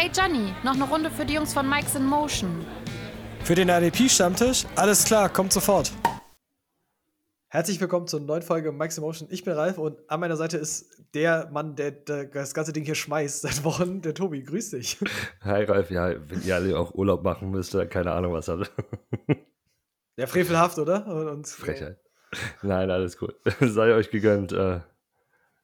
Hey Johnny, noch eine Runde für die Jungs von Mike's in Motion. Für den ADP-Stammtisch? Alles klar, kommt sofort. Herzlich willkommen zur neuen Folge Mike's Emotion. Ich bin Ralf und an meiner Seite ist der Mann, der, der das ganze Ding hier schmeißt seit Wochen, der Tobi. Grüß dich. Hi Ralf, ja, wenn ihr alle auch Urlaub machen müsst, keine Ahnung was hat. Ja, frevelhaft, oder? Und, Frechheit. Nein, alles gut. Sei euch gegönnt. Äh,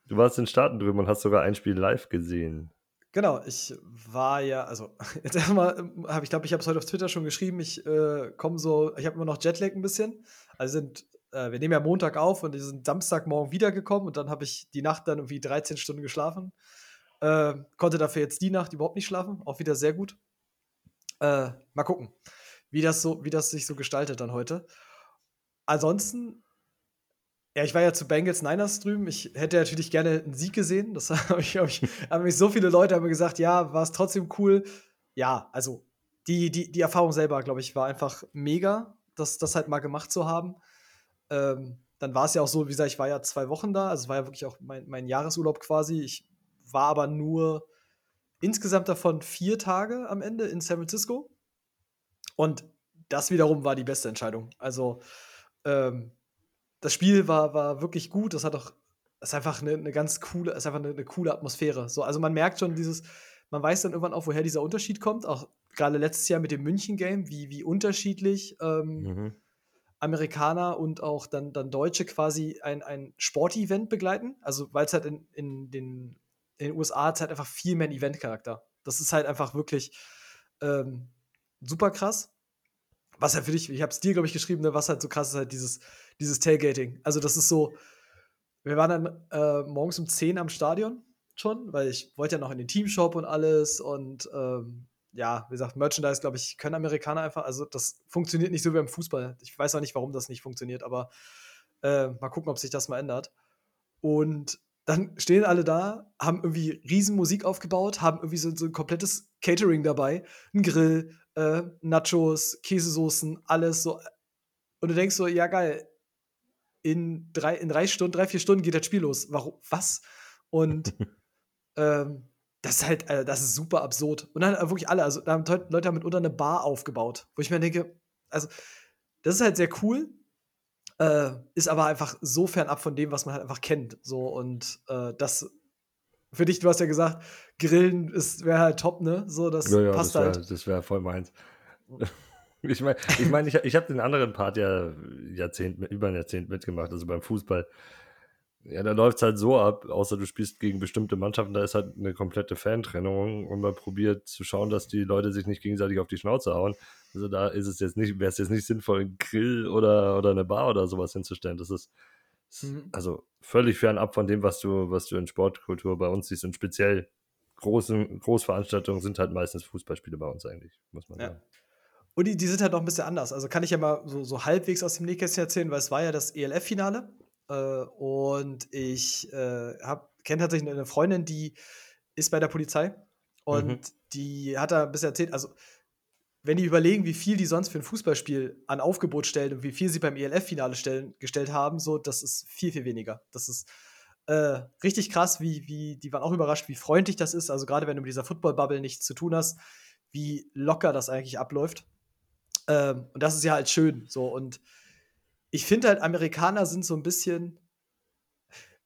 du warst in Staaten drüben und hast sogar ein Spiel live gesehen. Genau, ich war ja, also jetzt erstmal habe ich glaube, ich habe es heute auf Twitter schon geschrieben, ich äh, komme so, ich habe immer noch Jetlag ein bisschen. Also sind, äh, wir nehmen ja Montag auf und wir sind Samstagmorgen wiedergekommen und dann habe ich die Nacht dann irgendwie 13 Stunden geschlafen. Äh, konnte dafür jetzt die Nacht überhaupt nicht schlafen, auch wieder sehr gut. Äh, mal gucken, wie das so, wie das sich so gestaltet dann heute. Ansonsten ja, ich war ja zu Bengals Niners drüben. Ich hätte natürlich gerne einen Sieg gesehen. Das habe ich, hab ich, haben mich so viele Leute haben gesagt, ja, war es trotzdem cool. Ja, also die, die, die Erfahrung selber, glaube ich, war einfach mega, das, das halt mal gemacht zu haben. Ähm, dann war es ja auch so, wie gesagt, ich war ja zwei Wochen da, also es war ja wirklich auch mein, mein Jahresurlaub quasi. Ich war aber nur insgesamt davon vier Tage am Ende in San Francisco. Und das wiederum war die beste Entscheidung. Also, ähm, das Spiel war, war wirklich gut. Das hat auch, das ist einfach eine, eine ganz coole, ist einfach eine, eine, coole Atmosphäre. So, also man merkt schon dieses, man weiß dann irgendwann auch, woher dieser Unterschied kommt. Auch gerade letztes Jahr mit dem München-Game, wie, wie unterschiedlich ähm, mhm. Amerikaner und auch dann, dann Deutsche quasi ein, ein Sportevent begleiten. Also, weil es halt in, in, den, in den USA hat halt einfach viel mehr einen Event-Charakter. Das ist halt einfach wirklich ähm, super krass. Was halt für dich, ich habe es dir, glaube ich, geschrieben, ne, was halt so krass ist, halt dieses, dieses Tailgating. Also, das ist so, wir waren dann äh, morgens um 10 am Stadion schon, weil ich wollte ja noch in den Teamshop und alles und ähm, ja, wie gesagt, Merchandise, glaube ich, können Amerikaner einfach, also das funktioniert nicht so wie beim Fußball. Ich weiß auch nicht, warum das nicht funktioniert, aber äh, mal gucken, ob sich das mal ändert. Und dann stehen alle da, haben irgendwie riesen Musik aufgebaut, haben irgendwie so, so ein komplettes Catering dabei, ein Grill, äh, Nachos, Käsesoßen, alles so. Und du denkst so, ja geil, in drei, in drei Stunden, drei, vier Stunden geht das Spiel los. Warum? Was? Und ähm, das ist halt, äh, das ist super absurd. Und dann wirklich alle, also da haben Leute haben mitunter eine Bar aufgebaut, wo ich mir denke, also das ist halt sehr cool, äh, ist aber einfach so fernab von dem, was man halt einfach kennt. So und äh, das für dich, du hast ja gesagt, Grillen wäre halt top, ne? So, das ja, ja, passt das wär, halt. Das wäre voll meins. Ich meine, ich, mein, ich, ich habe den anderen Part ja Jahrzehnt, über ein Jahrzehnt mitgemacht, also beim Fußball. Ja, da läuft es halt so ab, außer du spielst gegen bestimmte Mannschaften, da ist halt eine komplette Fantrennung und man probiert zu schauen, dass die Leute sich nicht gegenseitig auf die Schnauze hauen. Also da ist es jetzt nicht, wäre es jetzt nicht sinnvoll, einen Grill oder, oder eine Bar oder sowas hinzustellen. Das ist, mhm. also völlig fernab von dem, was du, was du in Sportkultur bei uns siehst. Und speziell großen, Großveranstaltungen sind halt meistens Fußballspiele bei uns eigentlich, muss man ja. sagen. Und die, die, sind halt noch ein bisschen anders. Also kann ich ja mal so, so halbwegs aus dem Nähkästchen erzählen, weil es war ja das ELF-Finale. Äh, und ich äh, kenne tatsächlich eine Freundin, die ist bei der Polizei. Und mhm. die hat da ein bisschen erzählt, also wenn die überlegen, wie viel die sonst für ein Fußballspiel an Aufgebot stellen und wie viel sie beim ELF-Finale gestellt haben, so, das ist viel, viel weniger. Das ist äh, richtig krass, wie, wie, die waren auch überrascht, wie freundlich das ist. Also gerade wenn du mit dieser Football-Bubble nichts zu tun hast, wie locker das eigentlich abläuft. Ähm, und das ist ja halt schön. So, und ich finde halt, Amerikaner sind so ein bisschen.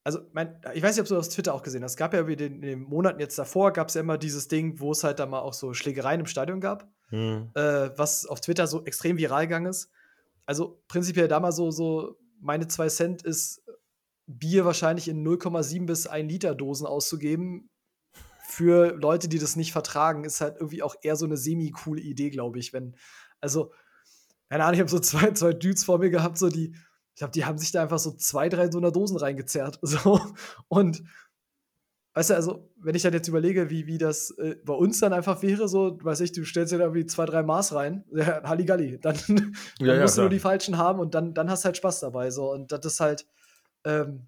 Also, mein, ich weiß nicht, ob du das auf Twitter auch gesehen hast. Es gab ja wie den, in den Monaten jetzt davor, gab es ja immer dieses Ding, wo es halt da mal auch so Schlägereien im Stadion gab, hm. äh, was auf Twitter so extrem viral gegangen ist. Also, prinzipiell da mal so, so meine zwei Cent ist, Bier wahrscheinlich in 0,7 bis 1 Liter Dosen auszugeben. Für Leute, die das nicht vertragen, ist halt irgendwie auch eher so eine semi-coole Idee, glaube ich, wenn also, keine Ahnung, ich habe so zwei, zwei Dudes vor mir gehabt, so die, ich glaube, die haben sich da einfach so zwei, drei so einer Dosen reingezerrt. So. Und weißt du, also, wenn ich dann jetzt überlege, wie, wie das äh, bei uns dann einfach wäre, so, weiß ich, du stellst dir da irgendwie zwei, drei Maß rein, ja, Halligalli, dann, dann ja, ja, musst du nur die falschen haben und dann, dann hast du halt Spaß dabei. So. Und das ist halt, ähm,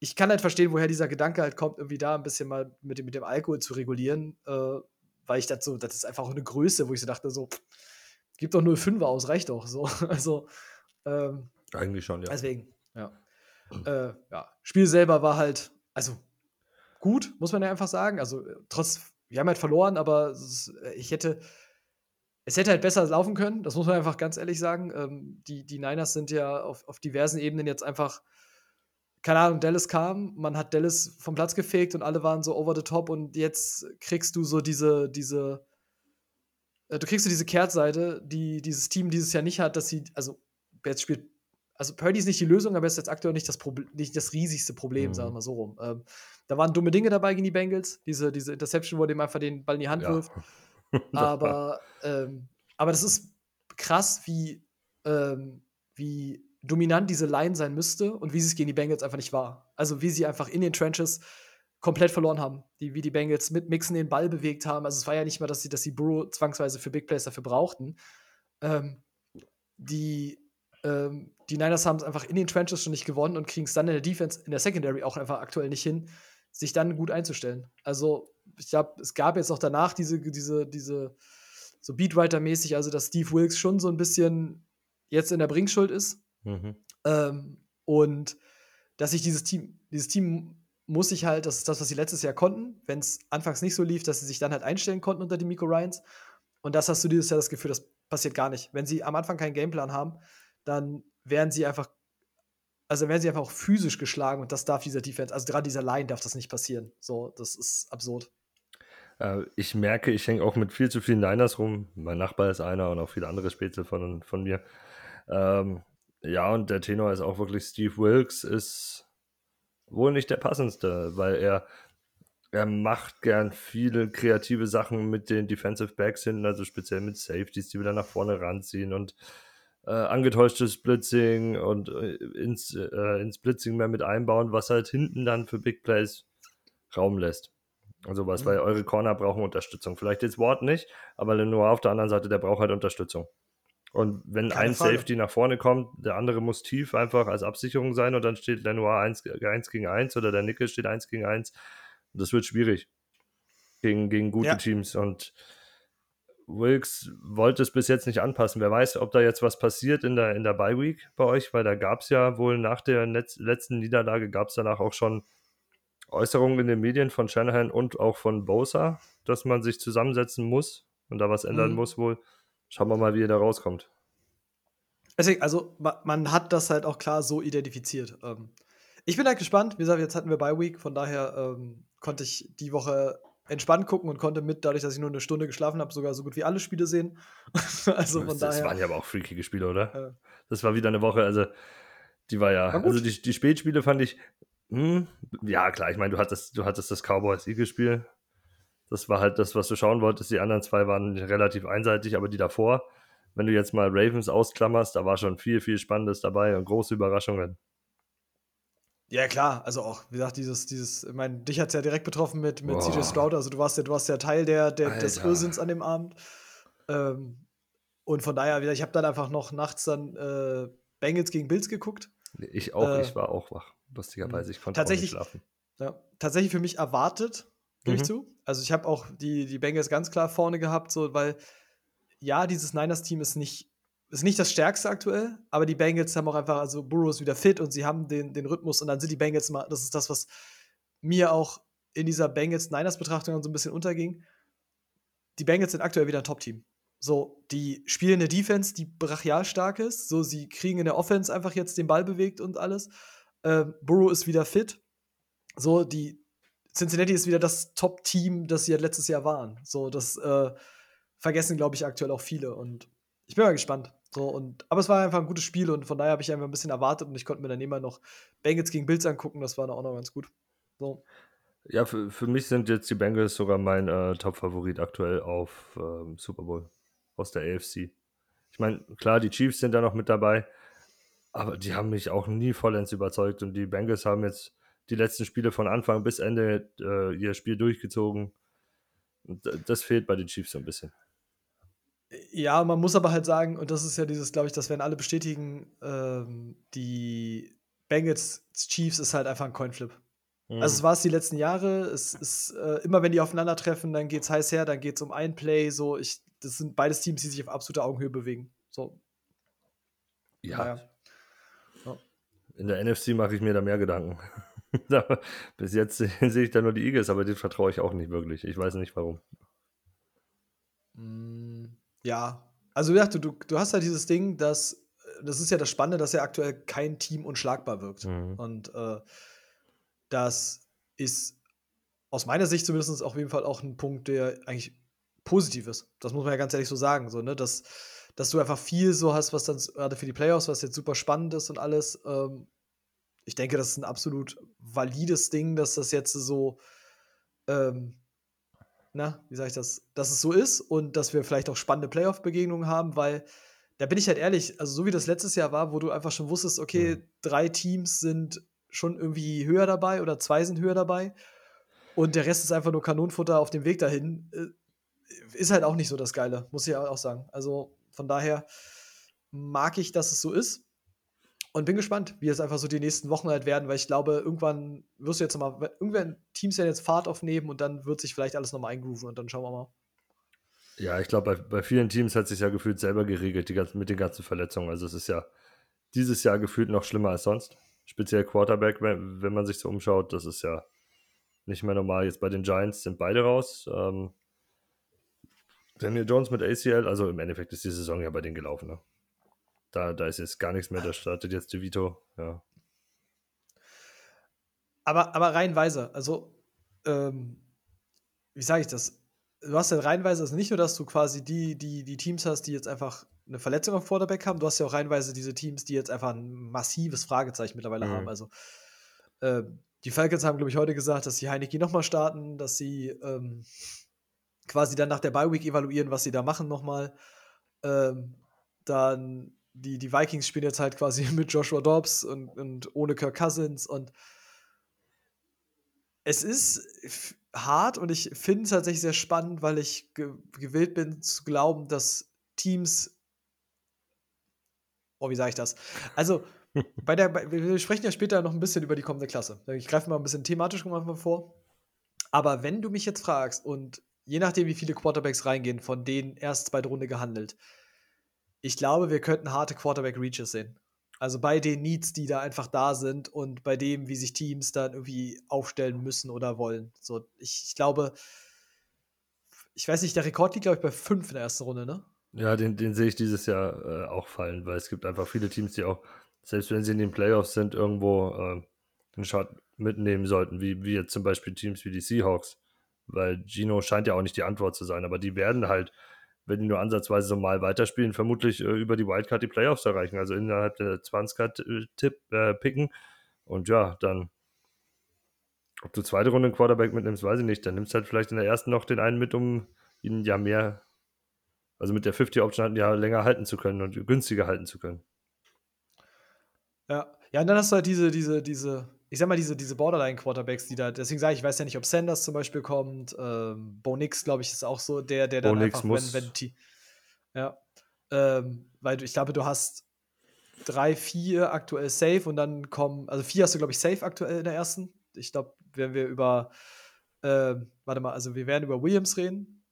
ich kann halt verstehen, woher dieser Gedanke halt kommt, irgendwie da ein bisschen mal mit dem, mit dem Alkohol zu regulieren, äh, weil ich das so, das ist einfach auch eine Größe, wo ich so dachte, so, pff, Gib doch 0,5 aus, reicht doch. So. Also, ähm, Eigentlich schon, ja. Deswegen, ja. Äh, ja. Spiel selber war halt, also gut, muss man ja einfach sagen. Also, trotz wir haben halt verloren, aber äh, ich hätte, es hätte halt besser laufen können, das muss man einfach ganz ehrlich sagen. Ähm, die, die Niners sind ja auf, auf diversen Ebenen jetzt einfach, keine Ahnung, Dallas kam, man hat Dallas vom Platz gefegt und alle waren so over the top und jetzt kriegst du so diese, diese, äh, du kriegst du diese Kehrtseite, die dieses Team dieses Jahr nicht hat, dass sie, also jetzt spielt, also Purdy ist nicht die Lösung, aber ist jetzt aktuell nicht das, Problem, nicht das riesigste Problem, mhm. sagen wir mal so rum. Ähm, da waren dumme Dinge dabei gegen die Bengals, diese, diese Interception, wo er dem einfach den Ball in die Hand ja. wirft. aber, ähm, aber das ist krass, wie, ähm, wie dominant diese Line sein müsste und wie sie es gegen die Bengals einfach nicht war. Also wie sie einfach in den Trenches komplett verloren haben. Die, wie die Bengals mit Mixen den Ball bewegt haben. Also es war ja nicht mal, dass sie, dass sie Burrow zwangsweise für Big Plays dafür brauchten. Ähm, die, ähm, die Niners haben es einfach in den Trenches schon nicht gewonnen und kriegen es dann in der Defense, in der Secondary auch einfach aktuell nicht hin, sich dann gut einzustellen. Also ich glaube, es gab jetzt auch danach diese, diese, diese so Beatwriter-mäßig, also dass Steve Wilkes schon so ein bisschen jetzt in der Bringschuld ist. Mhm. Ähm, und dass sich dieses Team, dieses Team muss sich halt, das ist das, was sie letztes Jahr konnten, wenn es anfangs nicht so lief, dass sie sich dann halt einstellen konnten unter die Miko Ryans. Und das hast du dieses Jahr das Gefühl, das passiert gar nicht. Wenn sie am Anfang keinen Gameplan haben, dann werden sie einfach, also werden sie einfach auch physisch geschlagen und das darf dieser Defense, also gerade dieser Line darf das nicht passieren. So, das ist absurd. Äh, ich merke, ich hänge auch mit viel zu vielen Niners rum. Mein Nachbar ist einer und auch viele andere Spätzle von, von mir. Ähm, ja, und der Tenor ist auch wirklich Steve Wilkes, ist wohl nicht der passendste, weil er, er macht gern viele kreative Sachen mit den Defensive Backs hinten, also speziell mit Safeties, die wieder nach vorne ranziehen und äh, angetäuschtes Blitzing und äh, ins, äh, ins Blitzing mehr mit einbauen, was halt hinten dann für Big Plays Raum lässt. Also was, mhm. weil eure Corner brauchen Unterstützung. Vielleicht jetzt Wort nicht, aber Lenoir auf der anderen Seite, der braucht halt Unterstützung. Und wenn Keine ein Frage. Safety nach vorne kommt, der andere muss tief einfach als Absicherung sein und dann steht Lenoir 1, 1 gegen 1 oder der Nickel steht 1 gegen 1. Das wird schwierig gegen, gegen gute ja. Teams. Und Wilkes wollte es bis jetzt nicht anpassen. Wer weiß, ob da jetzt was passiert in der, in der Bye Week bei euch, weil da gab es ja wohl nach der letzten Niederlage, gab es danach auch schon Äußerungen in den Medien von Shanahan und auch von Bosa, dass man sich zusammensetzen muss und da was ändern mhm. muss wohl. Schauen wir mal, wie er da rauskommt. Also, man hat das halt auch klar so identifiziert. Ähm, ich bin halt gespannt. Wie gesagt, jetzt hatten wir Bye Week, von daher ähm, konnte ich die Woche entspannt gucken und konnte mit, dadurch, dass ich nur eine Stunde geschlafen habe, sogar so gut wie alle Spiele sehen. also von das daher. Das waren ja aber auch freakige Spiele, oder? Äh, das war wieder eine Woche, also die war ja. War also die, die Spätspiele fand ich. Hm, ja, klar, ich meine, du hattest, du hattest das Cowboys-Eagles-Spiel, das war halt das, was du schauen wolltest. Die anderen zwei waren relativ einseitig, aber die davor, wenn du jetzt mal Ravens ausklammerst, da war schon viel, viel Spannendes dabei und große Überraschungen. Ja, klar, also auch, wie gesagt, dieses, dieses, ich meine, dich hat es ja direkt betroffen mit, mit CJ Stroud, also du warst ja, du warst ja Teil der, der des Irrsinns an dem Abend. Ähm, und von daher, ich habe dann einfach noch nachts dann äh, Bengals gegen Bills geguckt. Ich auch, äh, ich war auch wach, lustigerweise. Ich konnte tatsächlich, auch nicht schlafen. Ja, tatsächlich für mich erwartet, gebe ich mhm. zu. Also ich habe auch die, die Bengals ganz klar vorne gehabt, so, weil ja, dieses Niners-Team ist nicht, ist nicht das stärkste aktuell, aber die Bengals haben auch einfach, also Burrow ist wieder fit und sie haben den, den Rhythmus und dann sind die Bengals mal, das ist das, was mir auch in dieser Bengals-Niners-Betrachtung so ein bisschen unterging. Die Bengals sind aktuell wieder ein Top-Team. So, die spielen eine Defense, die brachial stark ist. So, sie kriegen in der Offense einfach jetzt den Ball bewegt und alles. Ähm, Burrow ist wieder fit. So, die, Cincinnati ist wieder das Top-Team, das sie letztes Jahr waren. So, das äh, vergessen, glaube ich, aktuell auch viele. Und ich bin mal gespannt. So, und, aber es war einfach ein gutes Spiel und von daher habe ich einfach ein bisschen erwartet und ich konnte mir dann immer noch Bengals gegen Bills angucken. Das war dann auch noch ganz gut. So. Ja, für, für mich sind jetzt die Bengals sogar mein äh, Top-Favorit aktuell auf ähm, Super Bowl aus der AFC. Ich meine, klar, die Chiefs sind da noch mit dabei, aber die haben mich auch nie vollends überzeugt und die Bengals haben jetzt die letzten Spiele von Anfang bis Ende äh, ihr Spiel durchgezogen. Und das fehlt bei den Chiefs so ein bisschen. Ja, man muss aber halt sagen, und das ist ja dieses, glaube ich, das werden alle bestätigen, ähm, die Bengals Chiefs ist halt einfach ein Coinflip. Mhm. Also es war es die letzten Jahre. Es ist äh, immer, wenn die aufeinandertreffen, dann geht es heiß her, dann geht es um ein Play. So, ich, das sind beides Teams, die sich auf absoluter Augenhöhe bewegen. So. Ja. Naja. ja. In der NFC mache ich mir da mehr Gedanken. Bis jetzt sehe ich da nur die Eagles, aber den vertraue ich auch nicht wirklich. Ich weiß nicht warum. Mm, ja, also ja, du, du hast halt dieses Ding, dass das ist ja das Spannende, dass ja aktuell kein Team unschlagbar wirkt. Mhm. Und äh, das ist aus meiner Sicht zumindest auf jeden Fall auch ein Punkt, der eigentlich positiv ist. Das muss man ja ganz ehrlich so sagen. So, ne? dass, dass du einfach viel so hast, was dann gerade für die Playoffs, was jetzt super spannend ist und alles. Ähm, ich denke, das ist ein absolut valides Ding, dass das jetzt so, ähm, na, wie sage ich das, dass es so ist und dass wir vielleicht auch spannende Playoff-Begegnungen haben, weil da bin ich halt ehrlich, also so wie das letztes Jahr war, wo du einfach schon wusstest, okay, mhm. drei Teams sind schon irgendwie höher dabei oder zwei sind höher dabei und der Rest ist einfach nur Kanonenfutter auf dem Weg dahin, äh, ist halt auch nicht so das Geile, muss ich auch sagen. Also von daher mag ich, dass es so ist und bin gespannt, wie es einfach so die nächsten Wochen halt werden, weil ich glaube, irgendwann wirst du jetzt nochmal, irgendwann Teams werden jetzt Fahrt aufnehmen und dann wird sich vielleicht alles nochmal eingrooven und dann schauen wir mal. Ja, ich glaube, bei, bei vielen Teams hat sich ja gefühlt selber geregelt die ganzen, mit den ganzen Verletzungen. Also es ist ja dieses Jahr gefühlt noch schlimmer als sonst. Speziell Quarterback, wenn, wenn man sich so umschaut, das ist ja nicht mehr normal. Jetzt bei den Giants sind beide raus. Ähm, Daniel Jones mit ACL, also im Endeffekt ist die Saison ja bei denen gelaufen. Ne? Da, da ist jetzt gar nichts mehr, da startet jetzt DeVito, ja. Aber, aber reihenweise, also, ähm, wie sage ich das? du hast ja reinweise, also nicht nur, dass du quasi die, die, die Teams hast, die jetzt einfach eine Verletzung am Quarterback haben, du hast ja auch reinweise diese Teams, die jetzt einfach ein massives Fragezeichen mittlerweile mhm. haben. Also äh, die Falcons haben, glaube ich, heute gesagt, dass sie Heineke nochmal starten, dass sie ähm, quasi dann nach der Bye-Week evaluieren, was sie da machen nochmal. Ähm, dann die, die Vikings spielen jetzt halt quasi mit Joshua Dobbs und, und ohne Kirk Cousins und es ist hart und ich finde es tatsächlich sehr spannend, weil ich ge gewillt bin zu glauben, dass Teams. Oh, wie sage ich das? Also, bei der, bei, wir sprechen ja später noch ein bisschen über die kommende Klasse. Ich greife mal ein bisschen thematisch mal vor. Aber wenn du mich jetzt fragst und je nachdem, wie viele Quarterbacks reingehen, von denen erst zweite Runde gehandelt, ich glaube, wir könnten harte Quarterback-Reaches sehen. Also bei den Needs, die da einfach da sind und bei dem, wie sich Teams dann irgendwie aufstellen müssen oder wollen. So, ich, ich glaube, ich weiß nicht, der Rekord liegt, glaube ich, bei fünf in der ersten Runde, ne? Ja, den, den sehe ich dieses Jahr äh, auch fallen, weil es gibt einfach viele Teams, die auch, selbst wenn sie in den Playoffs sind, irgendwo äh, einen Shot mitnehmen sollten, wie, wie jetzt zum Beispiel Teams wie die Seahawks. Weil Gino scheint ja auch nicht die Antwort zu sein, aber die werden halt wenn die nur ansatzweise so mal weiterspielen, vermutlich äh, über die Wildcard die Playoffs erreichen, also innerhalb der 20er-Tipp äh, picken. Und ja, dann, ob du zweite Runde einen Quarterback mitnimmst, weiß ich nicht. Dann nimmst du halt vielleicht in der ersten noch den einen mit, um ihn ja mehr, also mit der 50-Option halt ja länger halten zu können und günstiger halten zu können. Ja, ja, und dann hast du halt diese, diese, diese ich sag mal, diese, diese Borderline-Quarterbacks, die da, deswegen sage ich, ich weiß ja nicht, ob Sanders zum Beispiel kommt. Ähm, Bo Nix, glaube ich, ist auch so der, der dann Bo einfach, muss. wenn, wenn die, ja, ähm, weil du, ich glaube, du hast drei, vier aktuell safe und dann kommen, also vier hast du, glaube ich, safe aktuell in der ersten. Ich glaube, wenn wir über, äh, warte mal, also wir werden über Williams reden,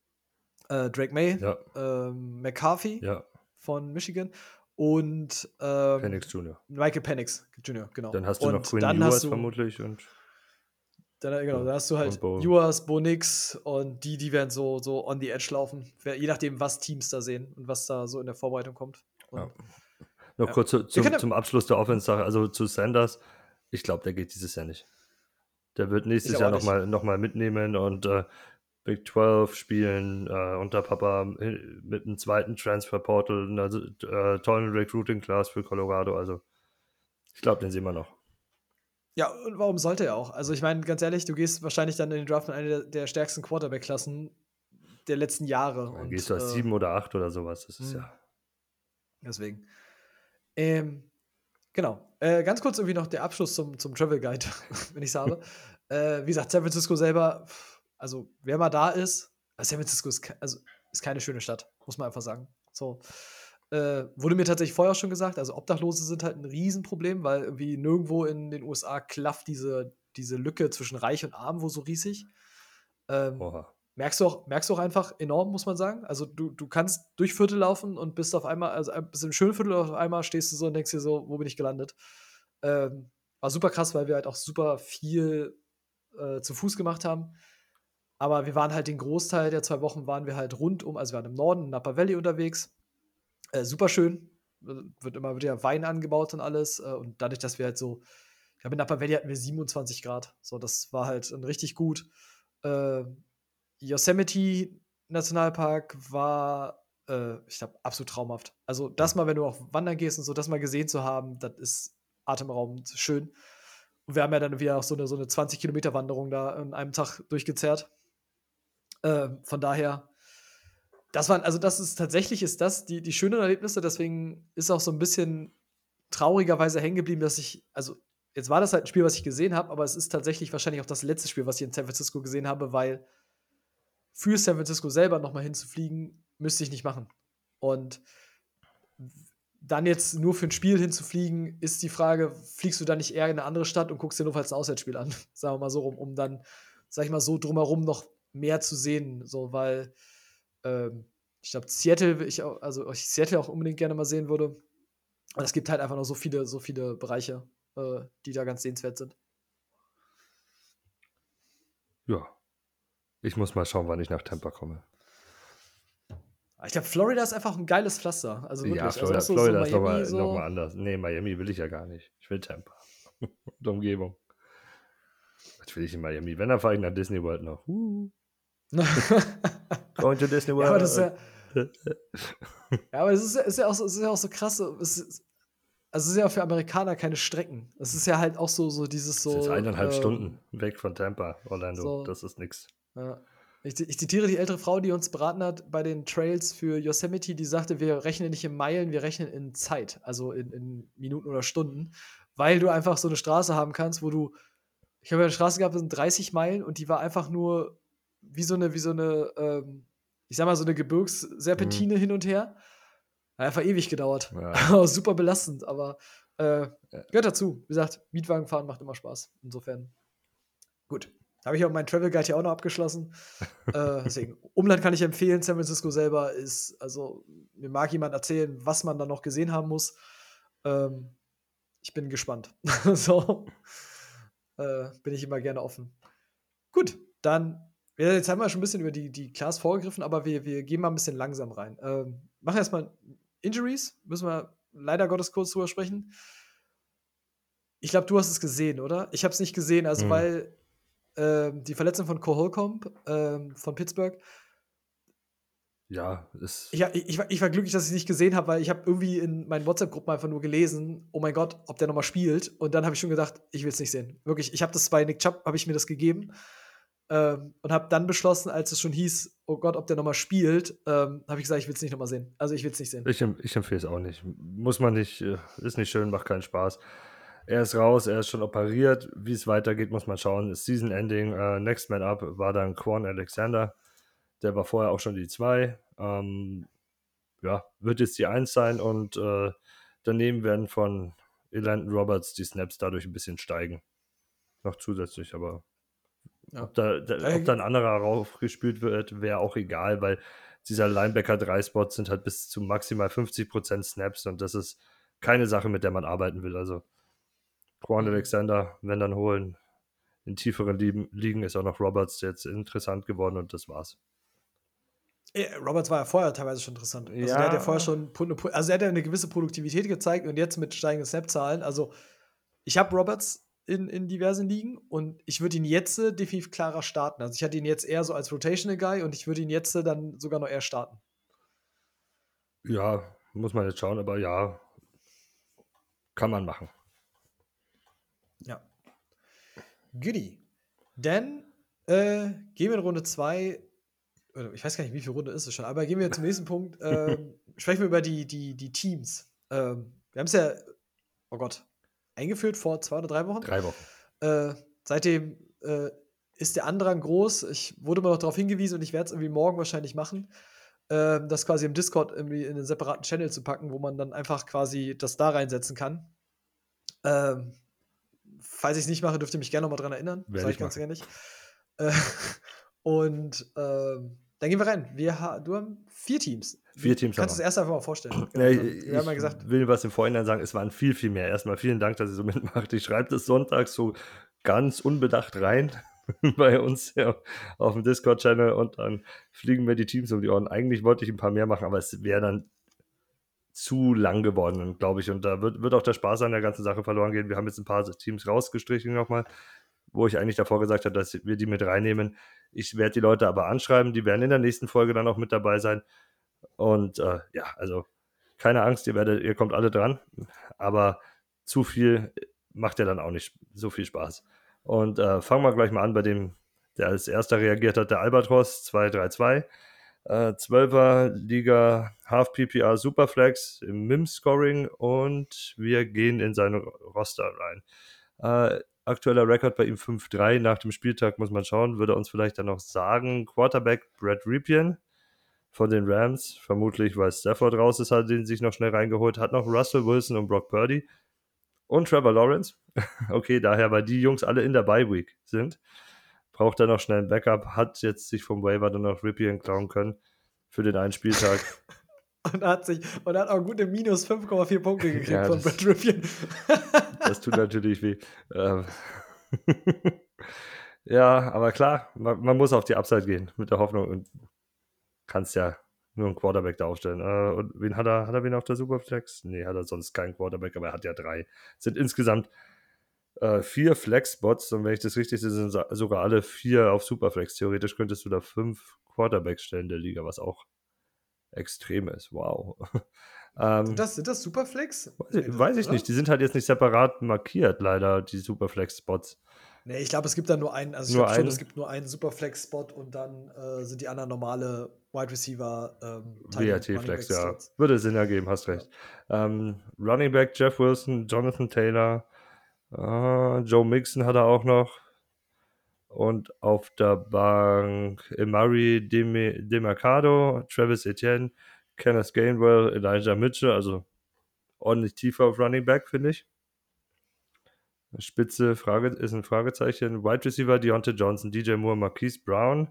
äh, Drake May, ja. äh, McCarthy ja. von Michigan und ähm, Penix Jr. Michael Penix Jr., genau. Dann hast du und noch Quinn Ewers vermutlich und dann, genau, dann hast du halt Ewers, Bo Nix und die, die werden so, so on the edge laufen, je nachdem, was Teams da sehen und was da so in der Vorbereitung kommt. Und, ja. Noch ja. kurz zu, zum, zum, Abschluss der Offense-Sache, also zu Sanders, ich glaube, der geht dieses Jahr nicht. Der wird nächstes Jahr nochmal noch mal mitnehmen und äh, Big 12 spielen, äh, unter Papa mit einem zweiten Transfer-Portal, einer äh, tollen Recruiting-Class für Colorado. Also, ich glaube, den sehen wir noch. Ja, und warum sollte er auch? Also, ich meine, ganz ehrlich, du gehst wahrscheinlich dann in den Draft mit einer der, der stärksten Quarterback-Klassen der letzten Jahre. Dann und, gehst du als äh, sieben oder acht oder sowas. Das ist hm. ja. Deswegen. Ähm, genau. Äh, ganz kurz irgendwie noch der Abschluss zum, zum Travel Guide, wenn ich es habe. äh, wie gesagt, San Francisco selber. Pff, also wer mal da ist, San Francisco ist, also, ist keine schöne Stadt, muss man einfach sagen. So. Äh, wurde mir tatsächlich vorher schon gesagt, also Obdachlose sind halt ein Riesenproblem, weil irgendwie nirgendwo in den USA klafft diese, diese Lücke zwischen Reich und Arm wo so riesig. Ähm, merkst, du auch, merkst du auch einfach enorm, muss man sagen. Also du, du kannst durch Viertel laufen und bist auf einmal, also bist im schönen Viertel auf einmal stehst du so und denkst dir so, wo bin ich gelandet? Ähm, war super krass, weil wir halt auch super viel äh, zu Fuß gemacht haben. Aber wir waren halt den Großteil der zwei Wochen waren wir halt rund um, also wir waren im Norden, in Napa Valley unterwegs. Äh, super schön. Wird immer wieder Wein angebaut und alles. Äh, und dadurch, dass wir halt so, ich glaube, in Napa Valley hatten wir 27 Grad. So, das war halt richtig gut. Äh, Yosemite Nationalpark war, äh, ich glaube, absolut traumhaft. Also, das mal, wenn du auch wandern gehst und so, das mal gesehen zu haben, das ist atemberaubend schön. Und wir haben ja dann wieder auch so eine, so eine 20 Kilometer Wanderung da an einem Tag durchgezerrt. Äh, von daher, das waren, also das ist tatsächlich ist das die, die schönen Erlebnisse, deswegen ist auch so ein bisschen traurigerweise hängen geblieben, dass ich, also jetzt war das halt ein Spiel, was ich gesehen habe, aber es ist tatsächlich wahrscheinlich auch das letzte Spiel, was ich in San Francisco gesehen habe, weil für San Francisco selber nochmal hinzufliegen, müsste ich nicht machen. Und dann jetzt nur für ein Spiel hinzufliegen, ist die Frage, fliegst du dann nicht eher in eine andere Stadt und guckst dir nur falls ein Auswärtsspiel an, sagen wir mal so rum, um dann, sag ich mal so, drumherum noch mehr zu sehen, so, weil ähm, ich glaube, Seattle, ich auch, also ich Seattle auch unbedingt gerne mal sehen würde. Und es gibt halt einfach noch so viele, so viele Bereiche, äh, die da ganz sehenswert sind. Ja. Ich muss mal schauen, wann ich nach Tampa komme. Ich glaube, Florida ist einfach ein geiles Pflaster. Also wirklich. Ja, Also Florida, auch so- Florida so ist nochmal so. noch mal anders. Nee, Miami will ich ja gar nicht. Ich will Tampa. Und Umgebung. Was will ich in Miami? Wenn, dann fahre ich nach Disney World noch. Uh, going to Disney ja, World. aber das ist ja. ja, aber es ist, ja- ist, ja auch so, es ist ja auch so krass. Es ist, also es ist ja auch für Amerikaner keine Strecken. Es ist ja halt auch so, so dieses so. das ist eineinhalb ähm, Stunden weg von Tampa, Orlando. so- Das ist nix. Ja. Ich, ich zitiere die ältere Frau, die uns beraten hat bei den Trails für Yosemite, die sagte, wir rechnen nicht in Meilen, wir rechnen in Zeit, also in, in Minuten oder Stunden, weil du einfach so eine Straße haben kannst, wo du, ich habe ja eine Straße gehabt, das sind 30 Meilen und die war einfach nur wie so eine, wie so eine, ähm, ich sag mal, so eine Gebirgsserpentine hin und her. Hat einfach ewig gedauert. Ja. Super belastend, aber äh, gehört dazu. Wie gesagt, Mietwagen fahren macht immer Spaß. Insofern. Gut. Habe ich auch meinen Travel Guide hier auch noch abgeschlossen. äh, deswegen, Umland kann ich empfehlen. San Francisco selber ist, also, mir mag jemand erzählen, was man da noch gesehen haben muss. Ähm, ich bin gespannt. so. Äh, bin ich immer gerne offen. Gut, dann, ja, jetzt haben wir schon ein bisschen über die, die Class vorgegriffen, aber wir, wir gehen mal ein bisschen langsam rein. Ähm, machen erstmal Injuries, müssen wir leider Gottes kurz drüber sprechen. Ich glaube, du hast es gesehen, oder? Ich habe es nicht gesehen, also Mhm. weil ähm, die Verletzung von Cole Holcomb ähm, von Pittsburgh, Ja, ist. ich, ich, ich, war, ich war glücklich, dass ich es nicht gesehen habe, weil ich habe irgendwie in meinen WhatsApp-Gruppen einfach nur gelesen, oh mein Gott, ob der nochmal spielt. Und dann habe ich schon gedacht, ich will es nicht sehen. Wirklich, ich habe das bei Nick Chubb, habe ich mir das gegeben. Ähm, und habe dann beschlossen, als es schon hieß, oh Gott, ob der nochmal spielt, ähm, habe ich gesagt, ich will es nicht nochmal sehen. Also ich will es nicht sehen. Ich, ich empfehle es auch nicht. Muss man nicht, äh, ist nicht schön, macht keinen Spaß. Er ist raus, er ist schon operiert. Wie es weitergeht, muss man schauen. Ist Season Ending. Äh, Next Man Up war dann Quan Alexander. Der war vorher auch schon die 2. Ähm, ja, wird jetzt die 1 sein und äh, daneben werden von Elandon Roberts die Snaps dadurch ein bisschen steigen. Noch zusätzlich, aber Ja. ob, da, da, Äh, ob da ein anderer raufgespielt wird, wäre auch egal, weil dieser Linebacker 3 Spots sind halt bis zu maximal 50% Snaps und das ist keine Sache, mit der man arbeiten will. Also Quan Mhm. Alexander, wenn dann holen. In tieferen Ligen, ist auch noch Roberts jetzt interessant geworden und das war's. Äh, Roberts war ja vorher teilweise schon interessant. Also Ja. der hat ja vorher schon, eine also er hat ja eine gewisse Produktivität gezeigt und jetzt mit steigenden Snap-Zahlen. Also ich habe Roberts in, in diversen Ligen und ich würde ihn jetzt äh, definitiv klarer starten. Also ich hatte ihn jetzt eher so als Rotational Guy und ich würde ihn jetzt äh, dann sogar noch eher starten. Ja, muss man jetzt schauen, aber ja, kann man machen. Ja. Goodie. Dann äh, gehen wir in Runde 2. Ich weiß gar nicht, wie viel Runde ist es schon, aber gehen wir zum nächsten Punkt. Ähm, sprechen wir über die, die, die Teams. Ähm, wir haben es ja, oh Gott, eingeführt vor zwei oder drei Wochen. Drei Wochen. Äh, seitdem äh, ist der Andrang groß. Ich wurde mal noch darauf hingewiesen und ich werde es irgendwie morgen wahrscheinlich machen, ähm, das quasi im Discord irgendwie in einen separaten Channel zu packen, wo man dann einfach quasi das da reinsetzen kann. Ähm, falls ich es nicht mache, dürft ihr mich gerne noch mal dran erinnern. Werd Sag ich ganz ehrlich. Äh, und ähm, dann gehen wir rein. Wir ha du hast vier Teams. Vier Teams Du kannst haben das erste einfach mal vorstellen. Ja, Genau. ich, wir haben ja gesagt, will was im Vorhinein sagen, es waren viel, viel mehr. Erstmal vielen Dank, dass ihr so mitmacht. Ich schreibe das sonntags so ganz unbedacht rein bei uns ja, auf dem Discord-Channel und dann fliegen mir die Teams um die Ohren. Eigentlich wollte ich ein paar mehr machen, aber es wäre dann zu lang geworden, glaube ich. Und da wird, wird auch der Spaß an der ganzen Sache verloren gehen. Wir haben jetzt ein paar Teams rausgestrichen nochmal, wo ich eigentlich davor gesagt habe, dass wir die mit reinnehmen. Ich werde die Leute aber anschreiben, die werden in der nächsten Folge dann auch mit dabei sein. Und äh, ja, also keine Angst, ihr werdet, ihr kommt alle dran, aber zu viel macht ja dann auch nicht so viel Spaß. Und äh, fangen wir gleich mal an bei dem, der als erster reagiert hat, der Albatros 232. Äh, 12er Liga Half PPR Superflex im MIM-Scoring und wir gehen in seine Roster rein. Äh, aktueller Rekord bei ihm 5-3. Nach dem Spieltag muss man schauen, würde uns vielleicht dann noch sagen. Quarterback Brad Ripien von den Rams, vermutlich weil Stafford raus ist, hat den sich noch schnell reingeholt, hat noch Russell Wilson und Brock Purdy und Trevor Lawrence. okay, daher, weil die Jungs alle in der Bye Week sind, braucht er noch schnell ein Backup, hat jetzt sich vom Waiver dann noch Ripien klauen können für den einen Spieltag. und hat sich und hat auch gute minus 5,4 Punkte gekriegt Ja, von Brad Ripien. Das tut natürlich weh. Ähm, ja, aber klar, man, man muss auf die Upside gehen mit der Hoffnung und kannst ja nur einen Quarterback da aufstellen. Äh, und wen hat er? Hat er wen auf der Superflex? Nee, hat er sonst keinen Quarterback, aber er hat ja drei. Es sind insgesamt äh, vier Flex-Spots und wenn ich das richtig sehe, sind so- sogar alle vier auf Superflex. Theoretisch könntest du da fünf Quarterbacks stellen in der Liga, was auch extrem ist. Wow. ähm, Sind das, sind das Superflex? Weiß ich, weiß ich nicht. Die sind halt jetzt nicht separat markiert, leider, die Superflex-Spots. Nee, ich glaube, es gibt da nur einen, also ich Nur glaube schon, es gibt nur einen Superflex-Spot und dann äh, sind die anderen normale Wide Receiver ähm, WRT-Flex, Back ja. Würde Sinn ergeben, hast recht. Ähm, Running Back Jeff Wilson, Jonathan Taylor, äh, Joe Mixon hat er auch noch. Und auf der Bank Emari Demercado, Travis Etienne, Kenneth Gainwell, Elijah Mitchell, also ordentlich tiefer auf Running Back, finde ich. Spitze Frage, ist ein Fragezeichen. Wide Receiver Deontay Johnson, DJ Moore, Marquise Brown,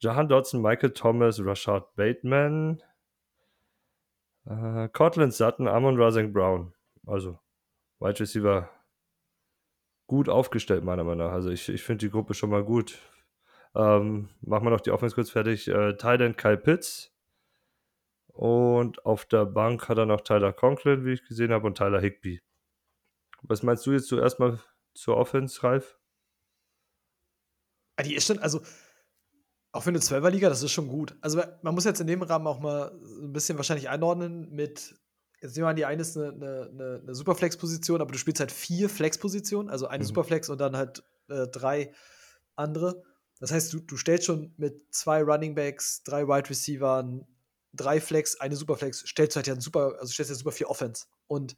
Jahan Dodson, Michael Thomas, Rashad Bateman, äh, Cortland Sutton, Amon Razing Brown. Also Wide Receiver gut aufgestellt, meiner Meinung nach. Also ich, ich finde die Gruppe schon mal gut. Ähm, machen wir noch die Offense kurz fertig. Äh, Thailand Kyle Pitts. Und auf der Bank hat er noch Tyler Conklin, wie ich gesehen habe, und Tyler Higby. Was meinst du jetzt zuerst mal zur Offense, Ralf? Ah, die ist schon, also auch für eine 12er-Liga, das ist schon gut. Also man muss jetzt in dem Rahmen auch mal ein bisschen wahrscheinlich einordnen mit, jetzt nehmen wir an, die eine ist eine, eine, eine, Superflex-Position, aber du spielst halt vier Flex-Positionen, also eine Mhm. Superflex und dann halt äh, drei andere. Das heißt, du, du stellst schon mit zwei Running Backs, drei Wide Receivern, drei Flex, eine Superflex, stellst du halt ja ein super, also stellst ja super viel Offense. Und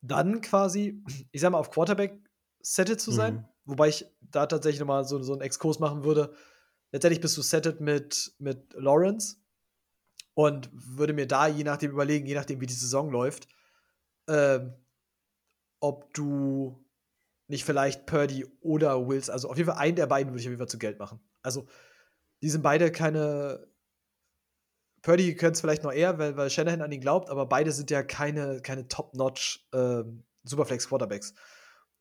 dann quasi, ich sag mal, auf Quarterback settet zu sein, Mhm. wobei ich da tatsächlich nochmal so, so einen Exkurs machen würde. Letztendlich bist du settet mit, mit Lawrence und würde mir da je nachdem überlegen, je nachdem, wie die Saison läuft, ähm, ob du nicht vielleicht Purdy oder Wills, also auf jeden Fall einen der beiden würde ich auf jeden Fall zu Geld machen. Also, die sind beide keine. Purdy könnte es vielleicht noch eher, weil, weil Shanahan an ihn glaubt, aber beide sind ja keine, keine Top-Notch ähm, Superflex-Quarterbacks.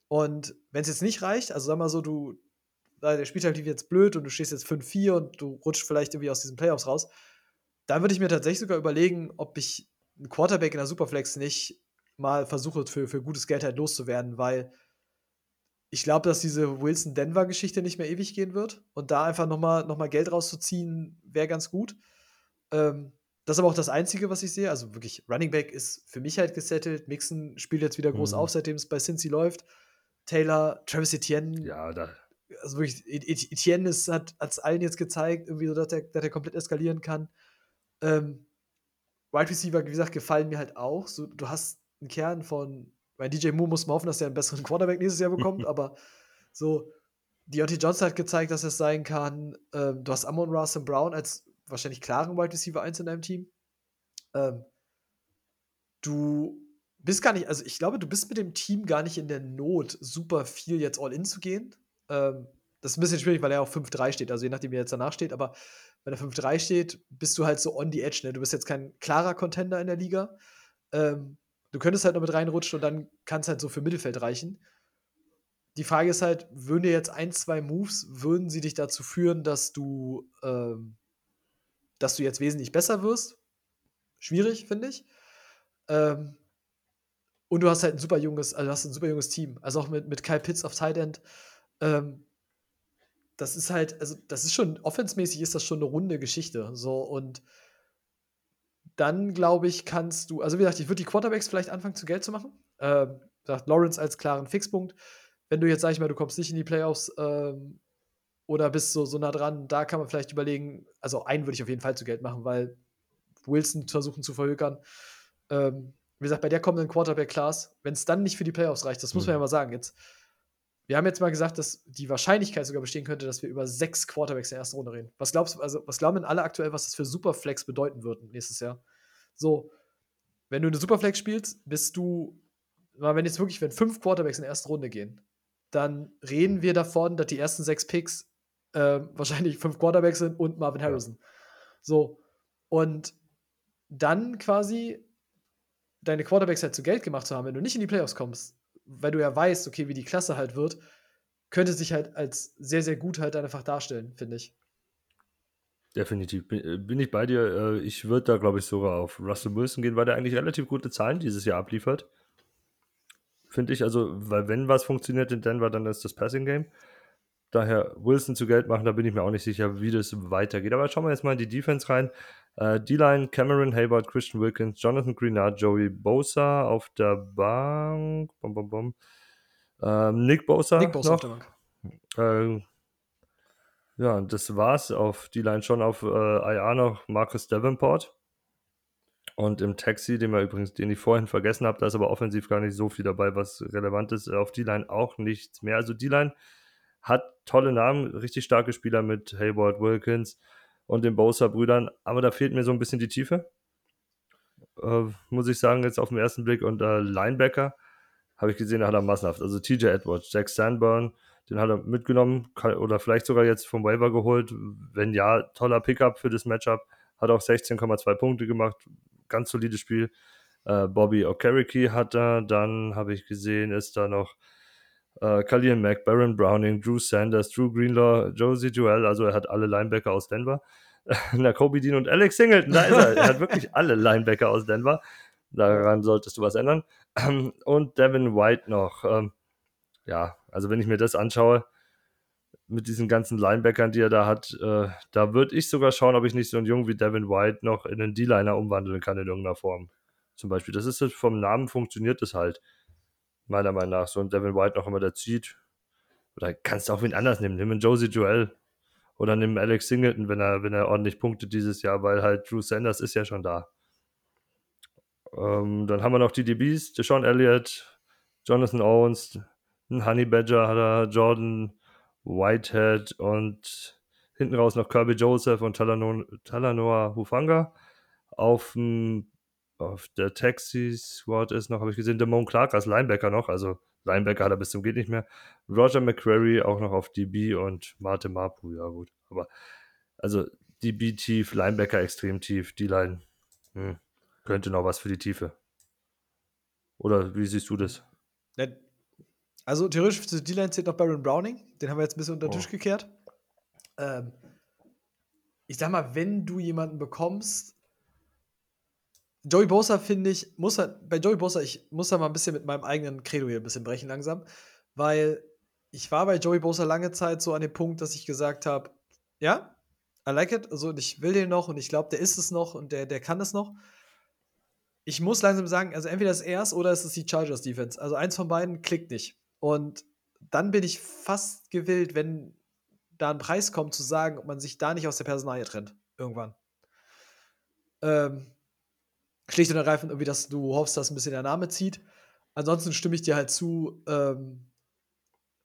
Und wenn es jetzt nicht reicht, also sag mal so, du, der Spieltag lief jetzt blöd und du stehst jetzt 5-4 und du rutschst vielleicht irgendwie aus diesen Playoffs raus, dann würde ich mir tatsächlich sogar überlegen, ob ich einen Quarterback in der Superflex nicht mal versuche, für, für gutes Geld halt loszuwerden, weil ich glaube, dass diese Wilson-Denver-Geschichte nicht mehr ewig gehen wird und da einfach nochmal noch mal Geld rauszuziehen, wäre ganz gut. Ähm, das ist aber auch das Einzige, was ich sehe. Also wirklich, Running Back ist für mich halt gesettelt. Mixon spielt jetzt wieder groß Mhm. auf, seitdem es bei Cincy läuft. Taylor, Travis Etienne, Ja, da, also wirklich, Et- Et- Etienne ist, hat es allen jetzt gezeigt, irgendwie so, dass er, dass er komplett eskalieren kann. Ähm, Wide Receiver, wie gesagt, gefallen mir halt auch. So, du hast einen Kern von, bei DJ Moore muss man hoffen, dass er einen besseren Quarterback nächstes Jahr bekommt, aber so, Deontay Johnson hat gezeigt, dass es sein kann. Ähm, du hast Amon Russell Brown als wahrscheinlich klaren Wide Receiver 1 in deinem Team. Ähm, du bist gar nicht, also ich glaube, du bist mit dem Team gar nicht in der Not, super viel jetzt all in zu gehen. Ähm, das ist ein bisschen schwierig, weil er auf 5-3 steht, also je nachdem, wie er jetzt danach steht, aber wenn der 5-3 steht, bist du halt so on the edge. Ne? Du bist jetzt kein klarer Contender in der Liga. Ähm, du könntest halt noch mit reinrutschen und dann kann es halt so für Mittelfeld reichen. Die Frage ist halt, würden dir jetzt ein, zwei Moves, würden sie dich dazu führen, dass du, ähm, dass du jetzt wesentlich besser wirst? Schwierig, finde ich. Ähm, und du hast halt ein super junges, also hast ein super junges Team. Also auch mit, mit Kyle Pitts auf Tight End. Ähm, das ist halt, also das ist schon, offensmäßig ist das schon eine runde Geschichte. So und dann glaube ich, kannst du, also wie gesagt, ich würde die Quarterbacks vielleicht anfangen zu Geld zu machen. Ähm, sagt Lawrence als klaren Fixpunkt. Wenn du jetzt, sag ich mal, du kommst nicht in die Playoffs ähm, oder bist so, so nah dran, da kann man vielleicht überlegen, also einen würde ich auf jeden Fall zu Geld machen, weil Wilson versuchen zu verhökern. Ähm, wie gesagt, bei der kommenden Quarterback-Class, wenn es dann nicht für die Playoffs reicht, das muss man ja mhm. mal sagen. Jetzt, wir haben jetzt mal gesagt, dass die Wahrscheinlichkeit sogar bestehen könnte, dass wir über sechs Quarterbacks in der ersten Runde reden. Was glaubst du, also was glauben denn alle aktuell, was das für Superflex bedeuten wird nächstes Jahr? So, wenn du eine Superflex spielst, bist du, wenn jetzt wirklich, wenn fünf Quarterbacks in der ersten Runde gehen, dann reden wir davon, dass die ersten sechs Picks äh, wahrscheinlich fünf Quarterbacks sind und Marvin Harrison. So, und dann quasi deine Quarterbacks halt zu Geld gemacht zu haben, wenn du nicht in die Playoffs kommst, weil du ja weißt, okay, wie die Klasse halt wird, könnte sich halt als sehr, sehr gut halt einfach darstellen, finde ich. Definitiv. Bin, äh, ich bei dir. Äh, ich würde da, glaube ich, sogar auf Russell Wilson gehen, weil der eigentlich relativ gute Zahlen dieses Jahr abliefert. Finde ich, also, weil wenn was funktioniert in Denver, dann ist das Passing Game. Daher Wilson zu Geld machen, da bin ich mir auch nicht sicher, wie das weitergeht. Aber schauen wir jetzt mal in die Defense rein. Äh, D-Line, Cameron Hayward, Christian Wilkins, Jonathan Greenard, Joey Bosa auf der Bank. Bom, bom, bom. Ähm, Nick Bosa. Nick Bosa noch. auf der Bank. Äh, ja, das war's auf D-Line schon auf äh, IR noch Marcus Davenport. Und im Taxi, den, wir übrigens, den ich vorhin vergessen habe, da ist aber offensiv gar nicht so viel dabei, was relevant ist. Auf D-Line auch nichts mehr. Also D-Line hat tolle Namen, richtig starke Spieler mit Hayward, Wilkins, und den Bowser-Brüdern. Aber da fehlt mir so ein bisschen die Tiefe. Äh, muss ich sagen, jetzt auf den ersten Blick. Und äh, Linebacker habe ich gesehen, da hat er massenhaft. Also TJ Edwards, Jack Sandburn, den hat er mitgenommen kann, oder vielleicht sogar jetzt vom Waiver geholt. Wenn ja, toller Pickup für das Matchup. Hat auch 16,2 Punkte gemacht. Ganz solides Spiel. Äh, Bobby Okereke hat er. Dann habe ich gesehen, ist da noch äh, Khalil Mack, Baron Browning, Drew Sanders, Drew Greenlaw, Josie Joel, also er hat alle Linebacker aus Denver. Na, Kobe Dean und Alex Singleton, da ist er. er hat wirklich alle Linebacker aus Denver. Daran solltest du was ändern. Und Devin White noch. Ähm, ja, also wenn ich mir das anschaue, mit diesen ganzen Linebackern, die er da hat, äh, da würde ich sogar schauen, ob ich nicht so einen Jungen wie Devin White noch in einen D-Liner umwandeln kann in irgendeiner Form. Zum Beispiel. Das ist vom Namen funktioniert das halt meiner Meinung nach. So ein Devin White noch immer der zieht. Oder kannst du auch wen anders nehmen. Nimm einen Josie Joel. Oder nimm Alex Singleton, wenn er, wenn er ordentlich punktet dieses Jahr, weil halt Drew Sanders ist ja schon da. Ähm, dann haben wir noch die DBs, Deshaun Elliott, Jonathan Owens, ein Honey Badger hat er, Jordan Whitehead und hinten raus noch Kirby Joseph und Talanoa Hufanga. Auf dem auf der Taxi-Squad ist noch, habe ich gesehen, Damone Clark als Linebacker noch, also Linebacker hat er bis zum geht nicht mehr. Roger McQuarrie auch noch auf DB und Marte Mapu, ja gut. Aber also DB tief, Linebacker extrem tief, die Line hm, könnte noch was für die Tiefe. Oder wie siehst du das? Also theoretisch für die Line zählt noch Baron Browning, den haben wir jetzt ein bisschen unter den oh. Tisch gekehrt. Ähm, ich sag mal, wenn du jemanden bekommst, Joey Bosa finde ich, muss halt, bei Joey Bosa, ich muss da mal ein bisschen mit meinem eigenen Credo hier ein bisschen brechen langsam, weil ich war bei Joey Bosa lange Zeit so an dem Punkt, dass ich gesagt habe, ja, I like it, also ich will den noch und ich glaube, der ist es noch und der, der kann es noch. Ich muss langsam sagen, also entweder ist er es oder ist es die Chargers Defense. Also eins von beiden klickt nicht. Und dann bin ich fast gewillt, wenn da ein Preis kommt, zu sagen, ob man sich da nicht aus der Personalie trennt. Irgendwann. Ähm, schlicht und ergreifend irgendwie, dass du hoffst, dass ein bisschen der Name zieht. Ansonsten stimme ich dir halt zu, ähm,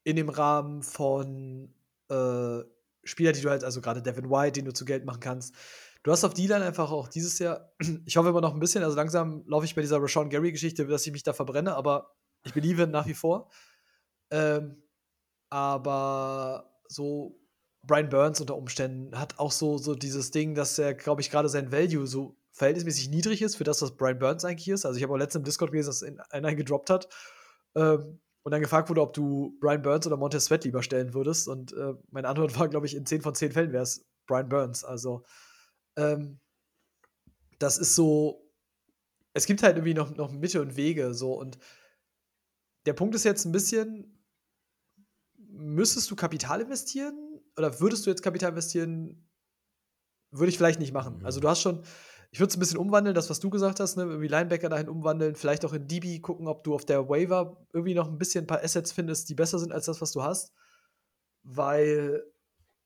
in dem Rahmen von äh, Spielern, die du halt, also gerade Devin White, den du zu Geld machen kannst. Du hast auf die line einfach auch dieses Jahr, ich hoffe immer noch ein bisschen, also langsam laufe ich bei dieser Rashawn Gary-Geschichte, dass ich mich da verbrenne, aber ich beliebe nach wie vor. Ähm, aber so Brian Burns unter Umständen hat auch so, so dieses Ding, dass er, glaube ich, gerade sein Value so verhältnismäßig niedrig ist für das, was Brian Burns eigentlich ist. Also ich habe auch letztens im Discord gelesen, dass einer gedroppt hat ähm, und dann gefragt wurde, ob du Brian Burns oder Montez Sweat lieber stellen würdest. Und äh, meine Antwort war, glaube ich, in 10 von 10 Fällen wäre es Brian Burns. Also ähm, das ist so, es gibt halt irgendwie noch, noch Mitte und Wege so und der Punkt ist jetzt ein bisschen, müsstest du Kapital investieren oder würdest du jetzt Kapital investieren? Würde ich vielleicht nicht machen. Also du hast schon, ich würde es ein bisschen umwandeln, das, was du gesagt hast, ne? irgendwie Linebacker dahin umwandeln, vielleicht auch in DB gucken, ob du auf der Waiver irgendwie noch ein bisschen ein paar Assets findest, die besser sind als das, was du hast. Weil,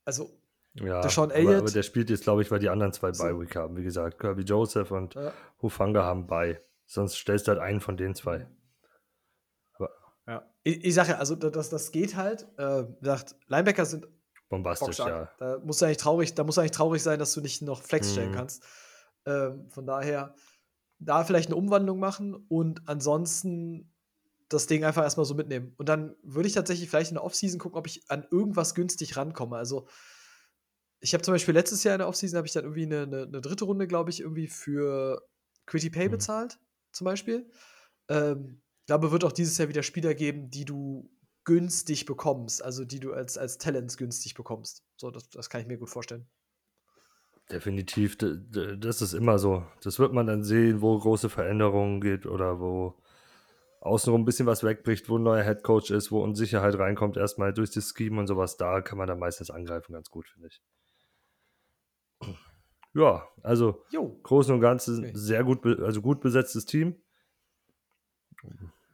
also, Ja, der Sean aber, Elliott. aber der spielt jetzt, glaube ich, weil die anderen zwei So. bei Week haben. Wie gesagt, Kirby Joseph und ja, Hufanga haben bei. Sonst stellst du halt einen von den zwei. ja. Ich, ich sage ja, also da- das, das geht halt. Äh, gesagt, Linebacker sind Bombastisch, bockstark. ja. Da musst du eigentlich traurig, da musst du eigentlich traurig sein, dass du nicht noch Flex stellen Mhm. kannst. Ähm, von daher, da vielleicht eine Umwandlung machen und ansonsten das Ding einfach erstmal so mitnehmen. Und dann würde ich tatsächlich vielleicht in der Offseason gucken, ob ich an irgendwas günstig rankomme. Also, ich habe zum Beispiel letztes Jahr in der Offseason habe ich dann irgendwie eine, eine, eine dritte Runde, glaube ich, irgendwie für Quitty Pay Mhm. bezahlt, zum Beispiel. Ähm, ich glaube, wird auch dieses Jahr wieder Spieler geben, die du günstig bekommst, also die du als, als Talents günstig bekommst. So, das, das kann ich mir gut vorstellen. Definitiv, das ist immer so. Das wird man dann sehen, wo große Veränderungen geht oder wo außenrum ein bisschen was wegbricht, wo ein neuer Headcoach ist, wo Unsicherheit reinkommt, erstmal durch das Scheme und sowas. Da kann man dann meistens angreifen, ganz gut, finde ich. Ja, also Jo. Großen und Ganzen Okay. sehr gut, also gut besetztes Team.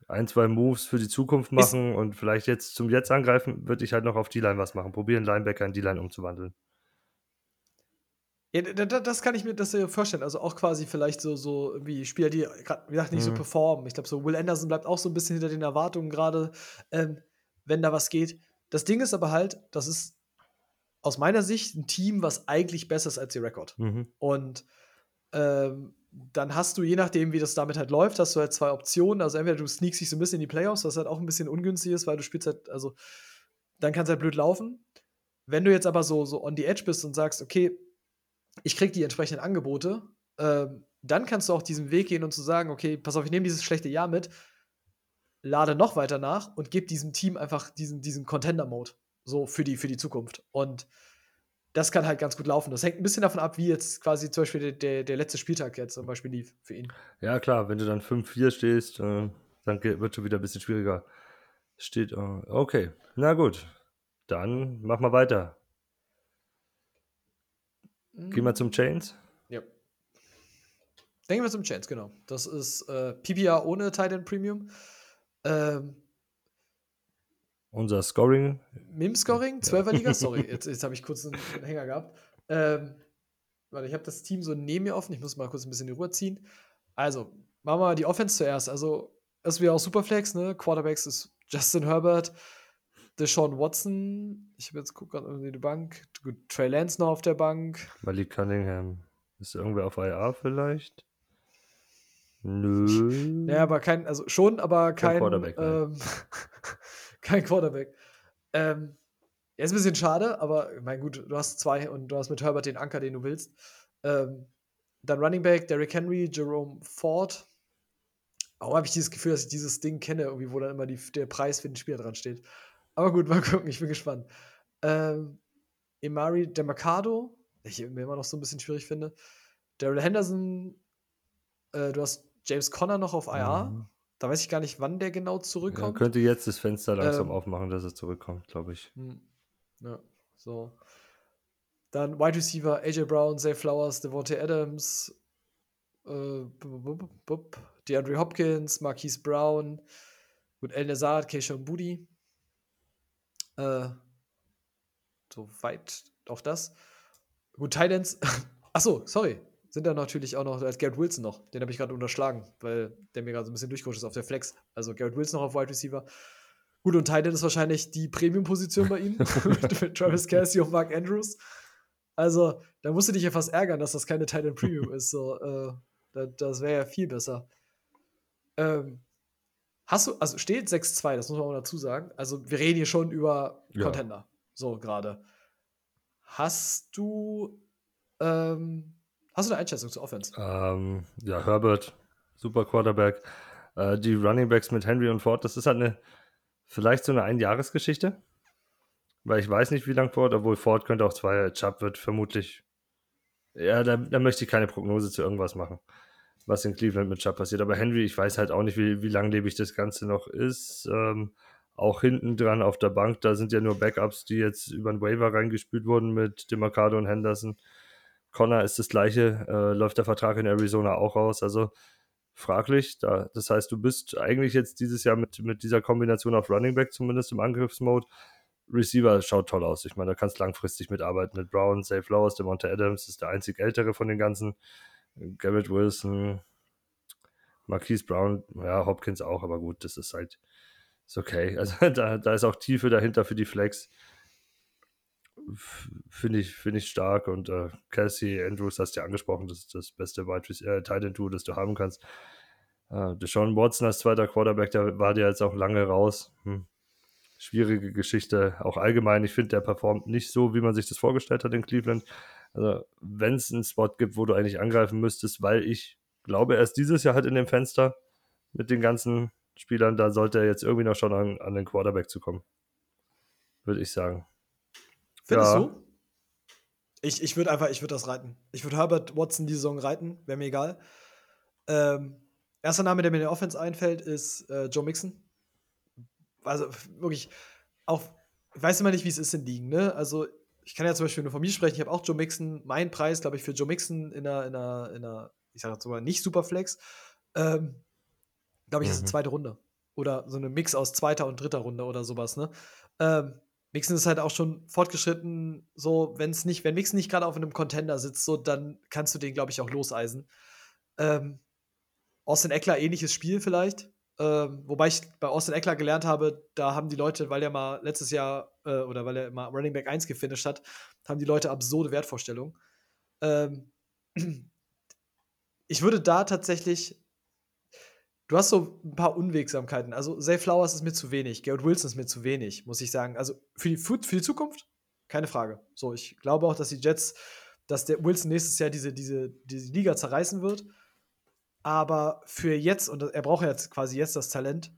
Ein, zwei Moves für die Zukunft Ist- machen und vielleicht jetzt zum Jetzt angreifen, würde ich halt noch auf D-Line was machen. Probieren, Linebacker in D-Line umzuwandeln. Ja, da- da- das kann ich mir das ja vorstellen. Also auch quasi vielleicht so, so irgendwie Spieler, die gerade, wie gesagt, nicht so Mhm. performen. Ich glaube, so Will Anderson bleibt auch so ein bisschen hinter den Erwartungen gerade, ähm, wenn da was geht. Das Ding ist aber halt, das ist aus meiner Sicht ein Team, was eigentlich besser ist als ihr Rekord. Mhm. Und ähm, dann hast du, je nachdem, wie das damit halt läuft, hast du halt zwei Optionen. Also entweder du sneakst dich so ein bisschen in die Playoffs, was halt auch ein bisschen ungünstig ist, weil du spielst halt, also dann kann es halt blöd laufen. Wenn du jetzt aber so, so on the edge bist und sagst, okay, ich krieg die entsprechenden Angebote, ähm, dann kannst du auch diesen Weg gehen und zu sagen, okay, pass auf, ich nehme dieses schlechte Jahr mit, lade noch weiter nach und gebe diesem Team einfach diesen, diesen Contender-Mode so für die, für die Zukunft. Und das kann halt ganz gut laufen. Das hängt ein bisschen davon ab, wie jetzt quasi zum Beispiel der, der, der letzte Spieltag jetzt zum Beispiel lief für ihn. Ja, klar, wenn du dann 5-4 stehst, äh, dann wird schon wieder ein bisschen schwieriger. Steht, äh, okay, na gut. Dann mach mal weiter. Gehen wir zum Chains. Ja. Denken wir zum Chance, genau. Das ist äh, PPR ohne Titan Premium. Ähm, Unser Scoring. Mim-Scoring, 12er Liga, sorry, jetzt, jetzt habe ich kurz einen, einen Hänger gehabt. Ähm, warte, ich habe das Team so neben mir offen, ich muss mal kurz ein bisschen die Ruhe ziehen. Also, machen wir mal die Offense zuerst. Also, das wieder auch Superflex, ne? Quarterbacks ist Justin Herbert, Deshaun Watson, ich habe jetzt guckt gerade irgendwie die Bank, gut, Trey Lance noch auf der Bank. Malik Cunningham. Ist irgendwer auf IA vielleicht? Nö. Ja, aber kein, also schon, aber kein, Kein Quarterback, nein. ähm, kein Quarterback. Ähm, ja, ist ein bisschen schade, aber ich meine, gut, du hast zwei und du hast mit Herbert den Anker, den du willst. Ähm, dann Running Back, Derrick Henry, Jerome Ford. Auch habe ich dieses Gefühl, dass ich dieses Ding kenne, irgendwie, wo dann immer die, der Preis für den Spieler dran steht. Aber gut, mal gucken, ich bin gespannt. Ähm, Imari Demercado, den ich mir immer noch so ein bisschen schwierig finde. Daryl Henderson, äh, du hast James Conner noch auf IR. Mhm. Da weiß ich gar nicht, wann der genau Ja, zurückkommt. könnte jetzt das Fenster langsam Ähm, aufmachen, dass er zurückkommt, glaube ich. Hm. Ja, so. Dann Wide Receiver, AJ Brown, Zay Flowers, Devontae Adams, äh, DeAndre Hopkins, Marquise Brown, gut, El Nazar, Keishon Booty. Äh, soweit auch das. Gut, Titans. Achso, sorry. Sind da natürlich auch noch als Garrett Wilson noch. Den habe ich gerade unterschlagen, weil der mir gerade so ein bisschen durchgerutscht ist auf der Flex. Also Garrett Wilson noch auf Wide Receiver. Gut, und Titan ist wahrscheinlich die Premium-Position bei ihm. mit, Travis Kelsey und Mark Andrews. Also, da musst du dich ja fast ärgern, dass das keine Titan Premium ist. So, äh, da, das wäre ja viel besser. Ähm, hast du, also steht 6-2, das muss man auch dazu sagen. Also, wir reden hier schon über Ja. Contender. So, gerade. Hast du, ähm, hast du eine Einschätzung zur Offense? Ähm, ja, Herbert, super Quarterback. Äh, die Running Backs mit Henry und Ford, das ist halt eine, vielleicht so eine Einjahresgeschichte. Weil ich weiß nicht, wie lang Ford, obwohl Ford könnte auch zwei, Chubb wird vermutlich, ja, da, da möchte ich keine Prognose zu irgendwas machen, was in Cleveland mit Chubb passiert. Aber Henry, ich weiß halt auch nicht, wie, wie langlebig das Ganze noch ist. Ähm, auch hinten dran auf der Bank, da sind ja nur Backups, die jetzt über den Waiver reingespült wurden mit Demarcado und Henderson. Connor ist das gleiche, äh, läuft der Vertrag in Arizona auch aus. Also fraglich. Da, das heißt, du bist eigentlich jetzt dieses Jahr mit, mit dieser Kombination auf Running Back zumindest im Angriffsmode. Receiver schaut toll aus. Ich meine, da kannst langfristig mitarbeiten mit Brown, Safe Flowers, Monte Adams ist der einzig ältere von den ganzen. Garrett Wilson, Marquise Brown, ja, Hopkins auch, aber gut, das ist halt, ist okay. Also da, da ist auch Tiefe dahinter für die Flex. Finde ich, find ich stark und äh, Kelsey Andrews hast du ja angesprochen, das ist das beste äh, Titan Tool, das du haben kannst. Äh, Deshaun Watson als zweiter Quarterback, der war dir jetzt auch lange raus. Hm. Schwierige Geschichte, auch allgemein. Ich finde, der performt nicht so, wie man sich das vorgestellt hat in Cleveland. Also, wenn es einen Spot gibt, wo du eigentlich angreifen müsstest, weil ich glaube, erst dieses Jahr halt in dem Fenster mit den ganzen Spielern, da sollte er jetzt irgendwie noch schon an, an den Quarterback zu kommen. Würde ich sagen. Findest ja. du? Ich, ich würde einfach, ich würde das reiten. Ich würde Herbert Watson die Saison reiten, wäre mir egal. Ähm, erster Name, der mir in der Offense einfällt, ist äh, Joe Mixon. Also wirklich, auch, ich weiß immer nicht, wie es ist in Ligen, ne? Also, ich kann ja zum Beispiel nur von mir sprechen, ich habe auch Joe Mixon, mein Preis, glaube ich, für Joe Mixon in einer, in einer, in einer ich sage jetzt mal, nicht Superflex, ähm, glaube ich, mhm. ist eine zweite Runde. Oder so eine Mix aus zweiter und dritter Runde oder sowas, ne? Ähm, Mixen ist halt auch schon fortgeschritten, so, wenn es nicht, wenn Mixen nicht gerade auf einem Contender sitzt, so, dann kannst du den, glaube ich, auch loseisen. Ähm, Austin Eckler, ähnliches Spiel vielleicht. Ähm, wobei ich bei Austin Eckler gelernt habe, da haben die Leute, weil er mal letztes Jahr äh, oder weil er mal Running Back 1 gefinisht hat, haben die Leute absurde Wertvorstellungen. Ähm, ich würde da tatsächlich Du hast so ein paar Unwegsamkeiten. Also, Zay Flowers ist mir zu wenig. Garrett Wilson ist mir zu wenig, muss ich sagen. Also, für die, für die Zukunft, keine Frage. So, ich glaube auch, dass die Jets, dass der Wilson nächstes Jahr diese, diese, diese Liga zerreißen wird. Aber für jetzt, und er braucht jetzt quasi jetzt das Talent,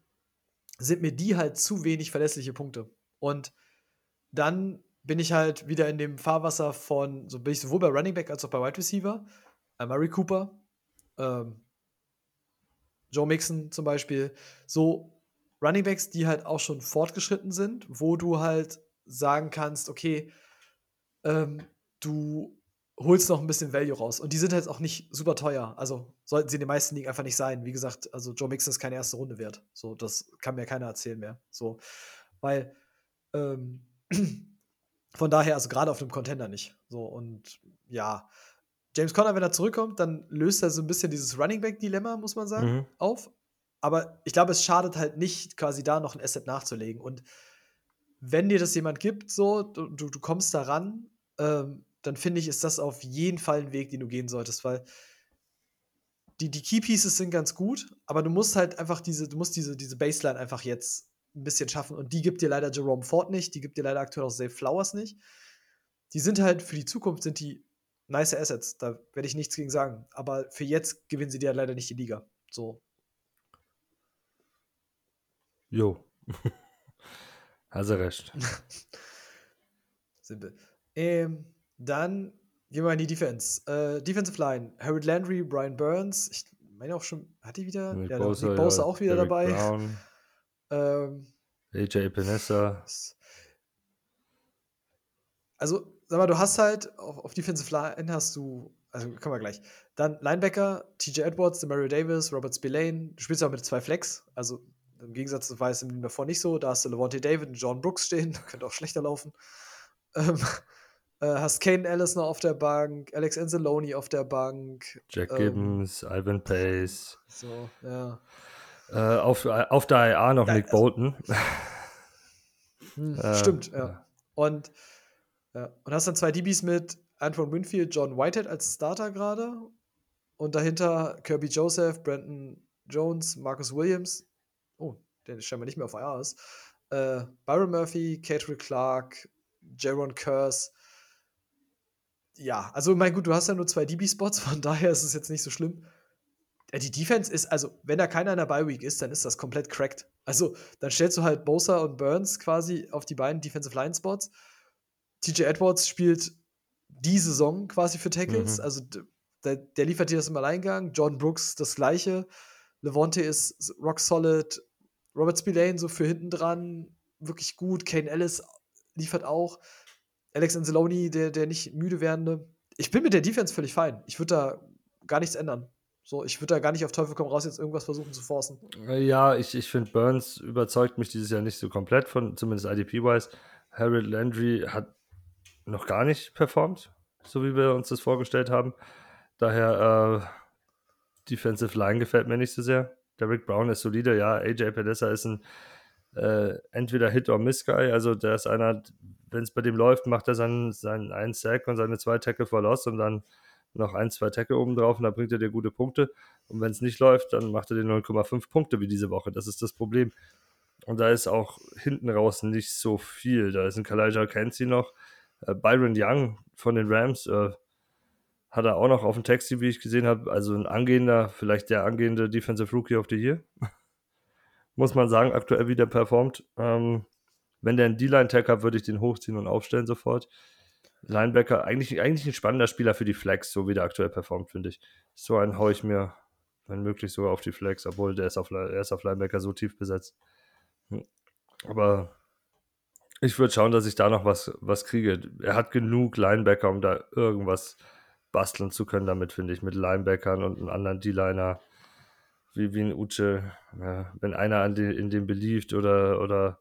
sind mir die halt zu wenig verlässliche Punkte. Und dann bin ich halt wieder in dem Fahrwasser von, so bin ich sowohl bei Running Back als auch bei Wide Receiver. Murray Cooper, ähm, Joe Mixon zum Beispiel, so Running Backs, die halt auch schon fortgeschritten sind, wo du halt sagen kannst, okay, ähm, du holst noch ein bisschen Value raus. Und die sind halt auch nicht super teuer. Also sollten sie in den meisten Ligen einfach nicht sein. Wie gesagt, also Joe Mixon ist keine erste Runde wert. So, das kann mir keiner erzählen mehr. So, weil ähm, von daher, also gerade auf dem Contender nicht. So, und ja, James Conner, wenn er zurückkommt, dann löst er so ein bisschen dieses Running Back-Dilemma, muss man sagen, mhm. auf. Aber ich glaube, es schadet halt nicht, quasi da noch ein Asset nachzulegen. Und wenn dir das jemand gibt, so, du, du kommst da ran, ähm, dann finde ich, ist das auf jeden Fall ein Weg, den du gehen solltest, weil die, die Key Pieces sind ganz gut, aber du musst halt einfach diese, du musst diese, diese Baseline einfach jetzt ein bisschen schaffen. Und die gibt dir leider Jerome Ford nicht, die gibt dir leider aktuell auch Safe Flowers nicht. Die sind halt für die Zukunft sind die nice Assets, da werde ich nichts gegen sagen. Aber für jetzt gewinnen sie dir leider nicht die Liga. So. Jo. Hast du recht. Simpel. Ähm, dann gehen wir in die Defense. Äh, Defensive Line. Harold Landry, Brian Burns. Ich meine auch schon, hat die wieder? Nick ja, Bosa, Nick Bosa ja, auch wieder Derek dabei. Brown, ähm, AJ Panessa. Also, sag mal, du hast halt auf, auf Defensive Line hast du, also kommen wir gleich. Dann Linebacker, TJ Edwards, Mario Davis, Robert Spillane. Du spielst auch mit zwei Flex. Also im Gegensatz war es im davor nicht so. Da hast du Levante David und John Brooks stehen. Könnte auch schlechter laufen. Ähm, äh, hast Kane Ellis noch auf der Bank, Alex Anzalone auf der Bank. Jack ähm, Gibbons, Ivan Pace. So, ja. Äh, auf, auf der IA noch Nick also, Bolton. Hm, äh, stimmt, ja. Und ja. Und hast dann zwei DBs mit Antoine Winfield, John Whitehead als Starter gerade. Und dahinter Kirby Joseph, Brandon Jones, Marcus Williams. Oh, der scheinbar nicht mehr auf IR ist. Äh, Byron Murphy, Catrick Clark, Jaron Curse. Ja, also mein gut, du hast ja nur zwei DB-Spots, von daher ist es jetzt nicht so schlimm. Ja, die Defense ist, also, wenn da keiner in der Bye-Week ist, dann ist das komplett cracked. Also, dann stellst du halt Bosa und Burns quasi auf die beiden Defensive Line-Spots. TJ Edwards spielt die Saison quasi für Tackles. Mhm. Also, der, der, liefert dir das im Alleingang. John Brooks das gleiche. Levante ist rock solid. Robert Spillane so für hinten dran wirklich gut. Kane Ellis liefert auch. Alex Anzalone, der, der nicht müde werdende. Ich bin mit der Defense völlig fein. Ich würde da gar nichts ändern. So, ich würde da gar nicht auf Teufel komm raus jetzt irgendwas versuchen zu forcen. Ja, ich, ich finde, Burns überzeugt mich dieses Jahr nicht so komplett von, zumindest IDP-wise. Harold Landry hat noch gar nicht performt, so wie wir uns das vorgestellt haben. Daher, äh, Defensive Line gefällt mir nicht so sehr. Derek Brown ist solide, ja. AJ Pedessa ist ein äh, entweder Hit or Miss Guy. Also, der ist einer, wenn es bei dem läuft, macht er seinen, seinen einen Sack und seine zwei Tackle for Loss und dann noch ein, zwei Tackle oben drauf und dann bringt er dir gute Punkte. Und wenn es nicht läuft, dann macht er dir 0,5 Punkte wie diese Woche. Das ist das Problem. Und da ist auch hinten raus nicht so viel. Da ist ein Kalijah Kenzie noch. Äh, Byron Young von den Rams äh, hat er auch noch auf dem Taxi, wie ich gesehen habe. Also ein angehender, vielleicht der angehende Defensive Rookie of the Year. Muss man sagen, aktuell wieder performt. Ähm, wenn der einen D-Line-Tag hat, würde ich den hochziehen und aufstellen sofort. Linebacker, eigentlich, eigentlich ein spannender Spieler für die Flex, so wie der aktuell performt, finde ich. So einen haue ich mir, wenn möglich, sogar auf die Flex, obwohl der ist auf, er ist auf Linebacker so tief besetzt. Hm. Aber ich würde schauen, dass ich da noch was, was kriege. Er hat genug Linebacker, um da irgendwas basteln zu können damit, finde ich, mit Linebackern und einem anderen D-Liner, wie, wie ein Uche. Ja, wenn einer an die, in dem beliebt oder, oder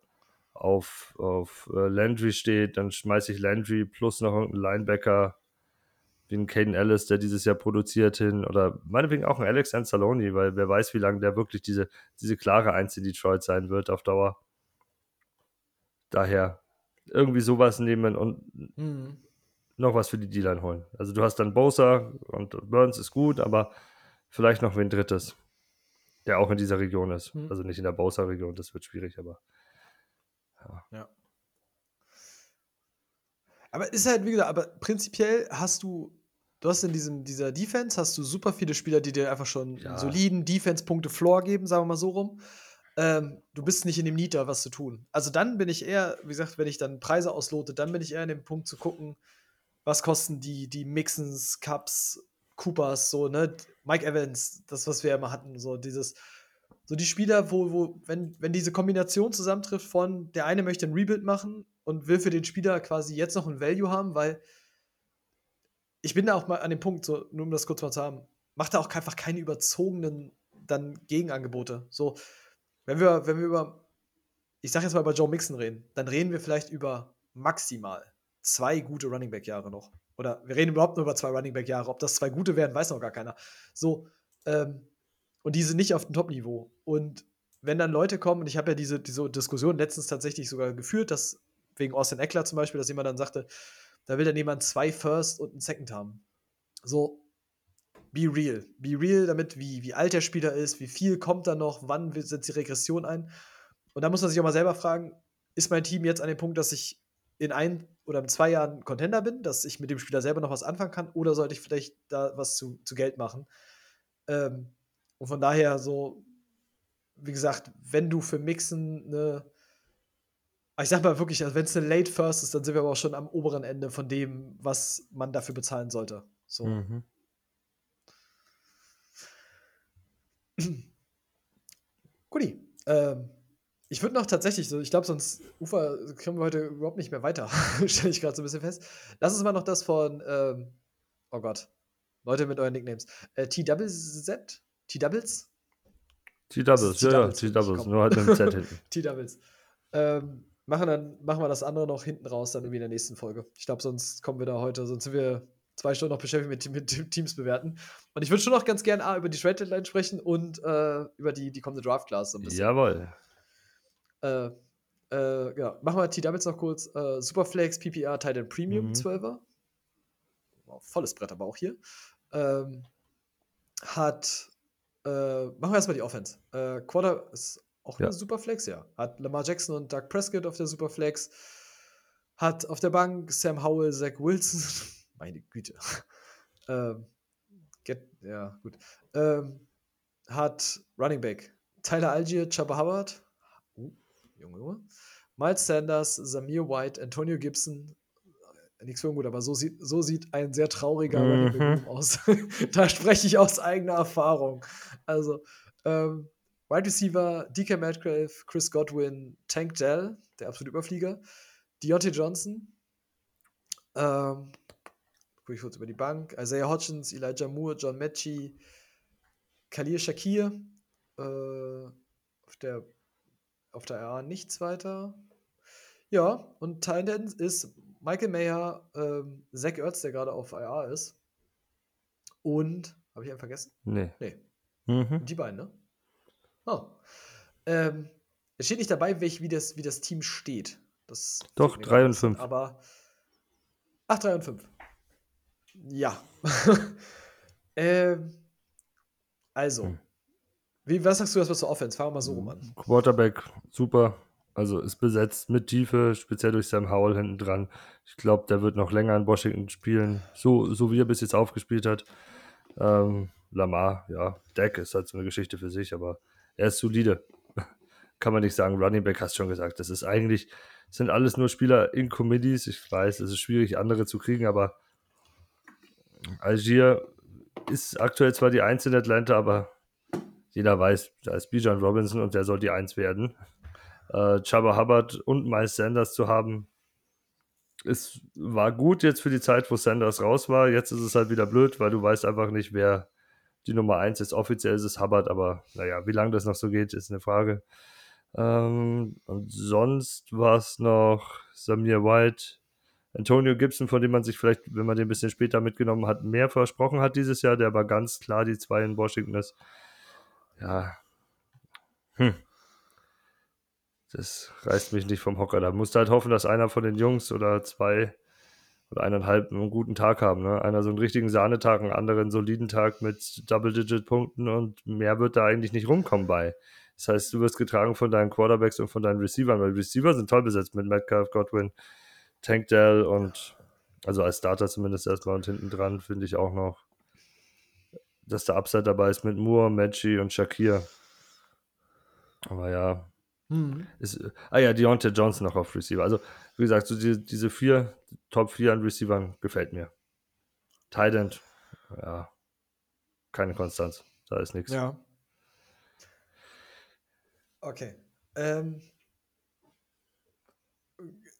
auf, auf äh, Landry steht, dann schmeiße ich Landry plus noch irgendeinen Linebacker wie ein Caden Ellis, der dieses Jahr produziert hin, oder meinetwegen auch ein Alex Anzalone, weil wer weiß, wie lange der wirklich diese, diese klare Eins in Detroit sein wird auf Dauer. Daher irgendwie sowas nehmen und mhm. noch was für die D-Line holen. Also du hast dann Bosa und Burns ist gut, aber vielleicht noch wen Drittes, der auch in dieser Region ist. Mhm. Also nicht in der Bosa-Region, das wird schwierig, aber ja. ja. Aber ist halt, wie gesagt, aber prinzipiell hast du, du hast in diesem, dieser Defense, hast du super viele Spieler, die dir einfach schon ja. soliden Defense-Punkte Floor geben, sagen wir mal so rum. Ähm, du bist nicht in dem Need da, was zu tun. Also dann bin ich eher, wie gesagt, wenn ich dann Preise auslote, dann bin ich eher in dem Punkt zu gucken, was kosten die, die Mixens, Cups, Coopers, so, ne? Mike Evans, das, was wir immer hatten, so dieses, so die Spieler, wo, wo wenn, wenn diese Kombination zusammentrifft von, der eine möchte ein Rebuild machen und will für den Spieler quasi jetzt noch ein Value haben, weil ich bin da auch mal an dem Punkt, so, nur um das kurz mal zu haben, macht da auch einfach keine überzogenen dann Gegenangebote. So, wenn wir, wenn wir über, ich sag jetzt mal über Joe Mixon reden, dann reden wir vielleicht über maximal zwei gute Running Back Jahre noch. Oder wir reden überhaupt nur über zwei Running Back Jahre. Ob das zwei gute werden, weiß noch gar keiner. So, ähm, und die sind nicht auf dem Top-Niveau. Und wenn dann Leute kommen, und ich habe ja diese, diese Diskussion letztens tatsächlich sogar geführt, dass wegen Austin Eckler zum Beispiel, dass jemand dann sagte, da will dann jemand zwei First und einen Second haben. So, be real. Be real damit, wie, wie alt der Spieler ist, wie viel kommt da noch, wann setzt die Regression ein. Und da muss man sich auch mal selber fragen, ist mein Team jetzt an dem Punkt, dass ich in ein oder in zwei Jahren Contender bin, dass ich mit dem Spieler selber noch was anfangen kann, oder sollte ich vielleicht da was zu, zu Geld machen? Ähm, und von daher so, wie gesagt, wenn du für Mixen eine, ich sag mal wirklich, also wenn es eine Late First ist, dann sind wir aber auch schon am oberen Ende von dem, was man dafür bezahlen sollte. So. Mhm. Guti. Ähm, ich würde noch tatsächlich, so, ich glaube, sonst Ufer kommen wir heute überhaupt nicht mehr weiter. Stelle ich gerade so ein bisschen fest. Lass uns mal noch das von, ähm, oh Gott, Leute mit euren Nicknames. Äh, TWZ T-Doubles? T-Doubles, ja, ja, T-Doubles, nur halt mit dem Z hinten. T-Doubles. Ähm, machen, dann, machen wir das andere noch hinten raus, dann irgendwie in der nächsten Folge. Ich glaube, sonst kommen wir da heute, sonst sind wir zwei Stunden noch beschäftigt mit, mit Teams bewerten. Und ich würde schon noch ganz gerne A, über die Trade Deadline sprechen und äh, über die, die kommende Draft Class so ein bisschen. Jawohl. Äh, äh, ja, machen wir T-Doubles noch kurz. Äh, Superflex, PPR, Titan Premium mhm. 12er. Wow, volles Brett aber auch hier. Ähm, hat äh, machen wir erstmal die Offense. Äh, Quarter ist auch ja. eine Superflex, ja. Hat Lamar Jackson und Doug Prescott auf der Superflex. Hat auf der Bank Sam Howell, Zach Wilson. Meine Güte. ähm, get, ja, gut. Ähm, hat Running Back Tyler Algier, Chubba Hubbard, uh, Junge, Junge, Miles Sanders, Samir White, Antonio Gibson, nichts für ungut, aber so sieht, so sieht ein sehr trauriger Mhm. Running aus. da spreche ich aus eigener Erfahrung. Also, ähm, Wide Receiver, DK Metcalf, Chris Godwin, Tank Dell, der absolute Überflieger, Deontay Johnson, ähm, gucke ich kurz über die Bank, Isaiah Hodgins, Elijah Moore, John Mechie, Khalil Shakir, äh, auf der auf der RA nichts weiter. Ja, und Titan ist Michael Mayer, ähm, Zach Ertz, der gerade auf IR ist. Und, habe ich einen vergessen? Nee. Nee, Mhm. die beiden, ne? Oh. Ähm, es steht nicht dabei, welch, wie, das, wie das Team steht. Das Doch, fehlt mir drei gerade ein und bisschen, fünf. Aber. Ach, 3 und 5. Ja. ähm, also. Hm. Wie, was sagst du erstmal zur Offense? Fangen wir mal so rum an. Quarterback, super. Also ist besetzt mit Tiefe, speziell durch Sam Howell hinten dran. Ich glaube, der wird noch länger in Washington spielen, so, so wie er bis jetzt aufgespielt hat. Ähm, Lamar, ja, Dak ist halt so eine Geschichte für sich, aber er ist solide. Kann man nicht sagen. Running Back hast schon gesagt. Das ist eigentlich, sind alles nur Spieler in Committees. Ich weiß, es ist schwierig, andere zu kriegen, aber Algier ist aktuell zwar die Eins in Atlanta, aber jeder weiß, da ist Bijan Robinson und der soll die Eins werden. Äh, Chubba Hubbard und Miles Sanders zu haben, es war gut jetzt für die Zeit, wo Sanders raus war. Jetzt ist es halt wieder blöd, weil du weißt einfach nicht, wer die Nummer 1 ist. Offiziell ist es Hubbard, aber naja, wie lange das noch so geht, ist eine Frage. Ähm, und sonst war es noch Samir White, Antonio Gibson, von dem man sich vielleicht, wenn man den ein bisschen später mitgenommen hat, mehr versprochen hat dieses Jahr, der aber ganz klar die zwei in Washington ist. Ja. Hm. Das reißt mich nicht vom Hocker. Da musst du halt hoffen, dass einer von den Jungs oder zwei oder eineinhalb einen guten Tag haben. Ne? Einer so einen richtigen Sahnetag, einen anderen soliden Tag mit Double-Digit-Punkten und mehr wird da eigentlich nicht rumkommen bei. Das heißt, du wirst getragen von deinen Quarterbacks und von deinen Receivern, weil Receiver sind toll besetzt mit Metcalf, Godwin, Tank Dell und also als Starter zumindest erstmal und hinten dran finde ich auch noch, dass der Upside dabei ist mit Moore, Mechie und Shakir. Aber ja, Hm. ist, ah ja, Deontay Johnson noch auf Receiver. Also, wie gesagt, so die, diese vier, Top 4 an Receivern gefällt mir. Tight End, ja, keine Konstanz. Da ist nichts. Ja. Okay. Ähm,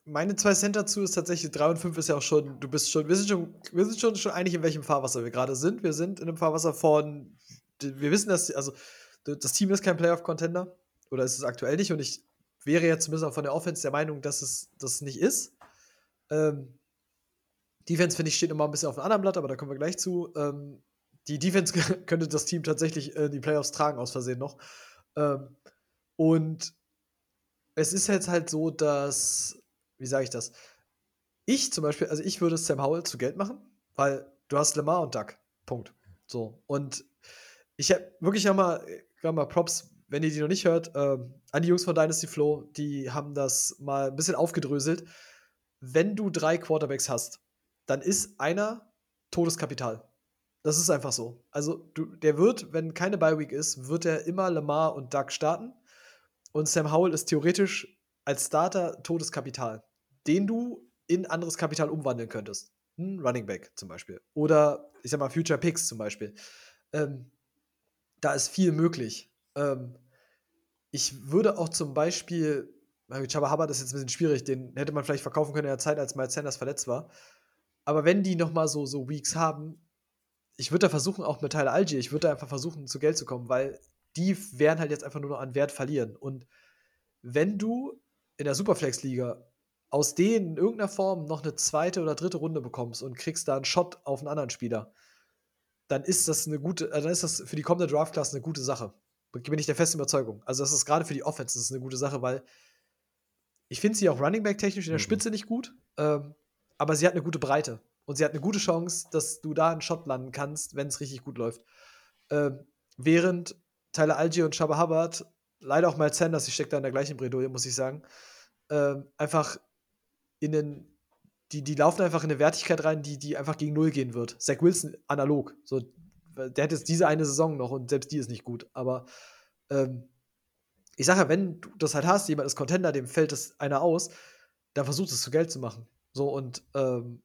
meine zwei Cent dazu ist tatsächlich 3 und 5 ist ja auch schon, du bist schon, wir sind schon, wir sind schon, schon einig, in welchem Fahrwasser wir gerade sind. Wir sind in einem Fahrwasser von, wir wissen, dass, also das Team ist kein Playoff-Contender oder ist es aktuell nicht und ich wäre jetzt zumindest auch von der Offense der Meinung, dass es das nicht ist. Ähm, Defense, finde ich, steht immer ein bisschen auf einem anderen Blatt, aber da kommen wir gleich zu. Ähm, die Defense könnte das Team tatsächlich in die Playoffs tragen, aus Versehen noch. Ähm, und es ist jetzt halt so, dass, wie sage ich das? Ich zum Beispiel, also ich würde Sam Howell zu Geld machen, weil du hast Lamar und Duck. Punkt. So. Und ich habe wirklich ja mal, mal Props, wenn ihr die noch nicht hört, ähm, an die Jungs von Dynasty Flow, die haben das mal ein bisschen aufgedröselt. Wenn du drei Quarterbacks hast, dann ist einer Todeskapital. Das ist einfach so. Also, du, der wird, wenn keine Bye Week ist, wird er immer Lamar und Doug starten. Und Sam Howell ist theoretisch als Starter Todeskapital, den du in anderes Kapital umwandeln könntest. Ein Running Back zum Beispiel. Oder, ich sag mal, Future Picks zum Beispiel. Ähm, da ist viel möglich. Ähm, ich würde auch zum Beispiel, Chaba Hubbard ist jetzt ein bisschen schwierig, den hätte man vielleicht verkaufen können in der Zeit, als Miles Sanders verletzt war. Aber wenn die noch mal so, so Weeks haben, ich würde da versuchen, auch mit Tyler Algier, ich würde da einfach versuchen, zu Geld zu kommen, weil die werden halt jetzt einfach nur noch an Wert verlieren. Und wenn du in der Superflex-Liga aus denen in irgendeiner Form noch eine zweite oder dritte Runde bekommst und kriegst da einen Shot auf einen anderen Spieler, dann ist das eine gute, äh, dann ist das für die kommende Draft-Class eine gute Sache. Bin ich der festen Überzeugung. Also, das ist gerade für die Offense das ist eine gute Sache, weil ich finde sie auch Running Back technisch in der Mhm. Spitze nicht gut, ähm, aber sie hat eine gute Breite. Und sie hat eine gute Chance, dass du da einen Shot landen kannst, wenn es richtig gut läuft. Ähm, während Tyler Algier und Chaba Hubbard, leider auch Miles Sanders, ich stecke da in der gleichen Bredouille, muss ich sagen, ähm, einfach in den die, die laufen einfach in eine Wertigkeit rein, die, die einfach gegen Null gehen wird. Zach Wilson analog. So, der hat jetzt diese eine Saison noch und selbst die ist nicht gut. Aber ähm, ich sage ja, wenn du das halt hast, jemand ist Contender, dem fällt das einer aus, dann versucht es zu Geld zu machen. So und ähm,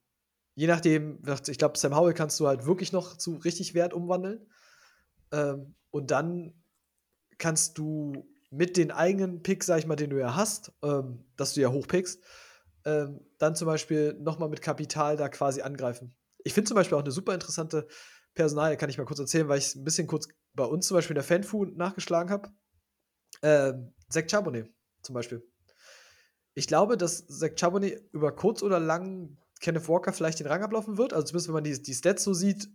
je nachdem, ich glaube, Sam Howell kannst du halt wirklich noch zu richtig Wert umwandeln. Ähm, und dann kannst du mit den eigenen Picks, sag ich mal, den du ja hast, ähm, dass du ja hochpickst, ähm, dann zum Beispiel nochmal mit Kapital da quasi angreifen. Ich finde zum Beispiel auch eine super interessante Personal, kann ich mal kurz erzählen, weil ich es ein bisschen kurz bei uns zum Beispiel in der Fanfu nachgeschlagen habe. Ähm, Zach Charbonnet zum Beispiel. Ich glaube, dass Zach Charbonnet über kurz oder lang Kenneth Walker vielleicht den Rang ablaufen wird. Also zumindest wenn man die, die Stats so sieht,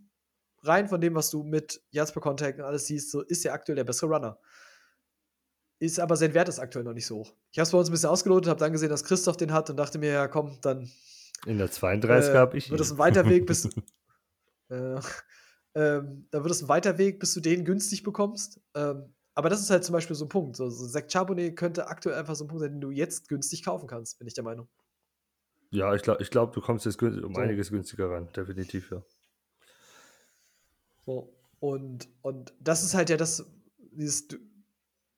rein von dem, was du mit Yards per Contact und alles siehst, so ist er aktuell der bessere Runner. Ist aber sein Wert ist aktuell noch nicht so hoch. Ich habe es bei uns ein bisschen ausgelotet, habe dann gesehen, dass Christoph den hat und dachte mir, ja komm, dann. In der 32 äh, habe ich. Wird das ein weiter Weg, bis. äh, ähm, da wird es ein weiter Weg, bis du den günstig bekommst. Ähm, aber das ist halt zum Beispiel so ein Punkt. So, so Zach Charbonnet könnte aktuell einfach so ein Punkt sein, den du jetzt günstig kaufen kannst, bin ich der Meinung. Ja, ich glaube, ich glaub, du kommst jetzt um so. einiges günstiger ran, definitiv, ja. So, und, und das ist halt ja das, dieses,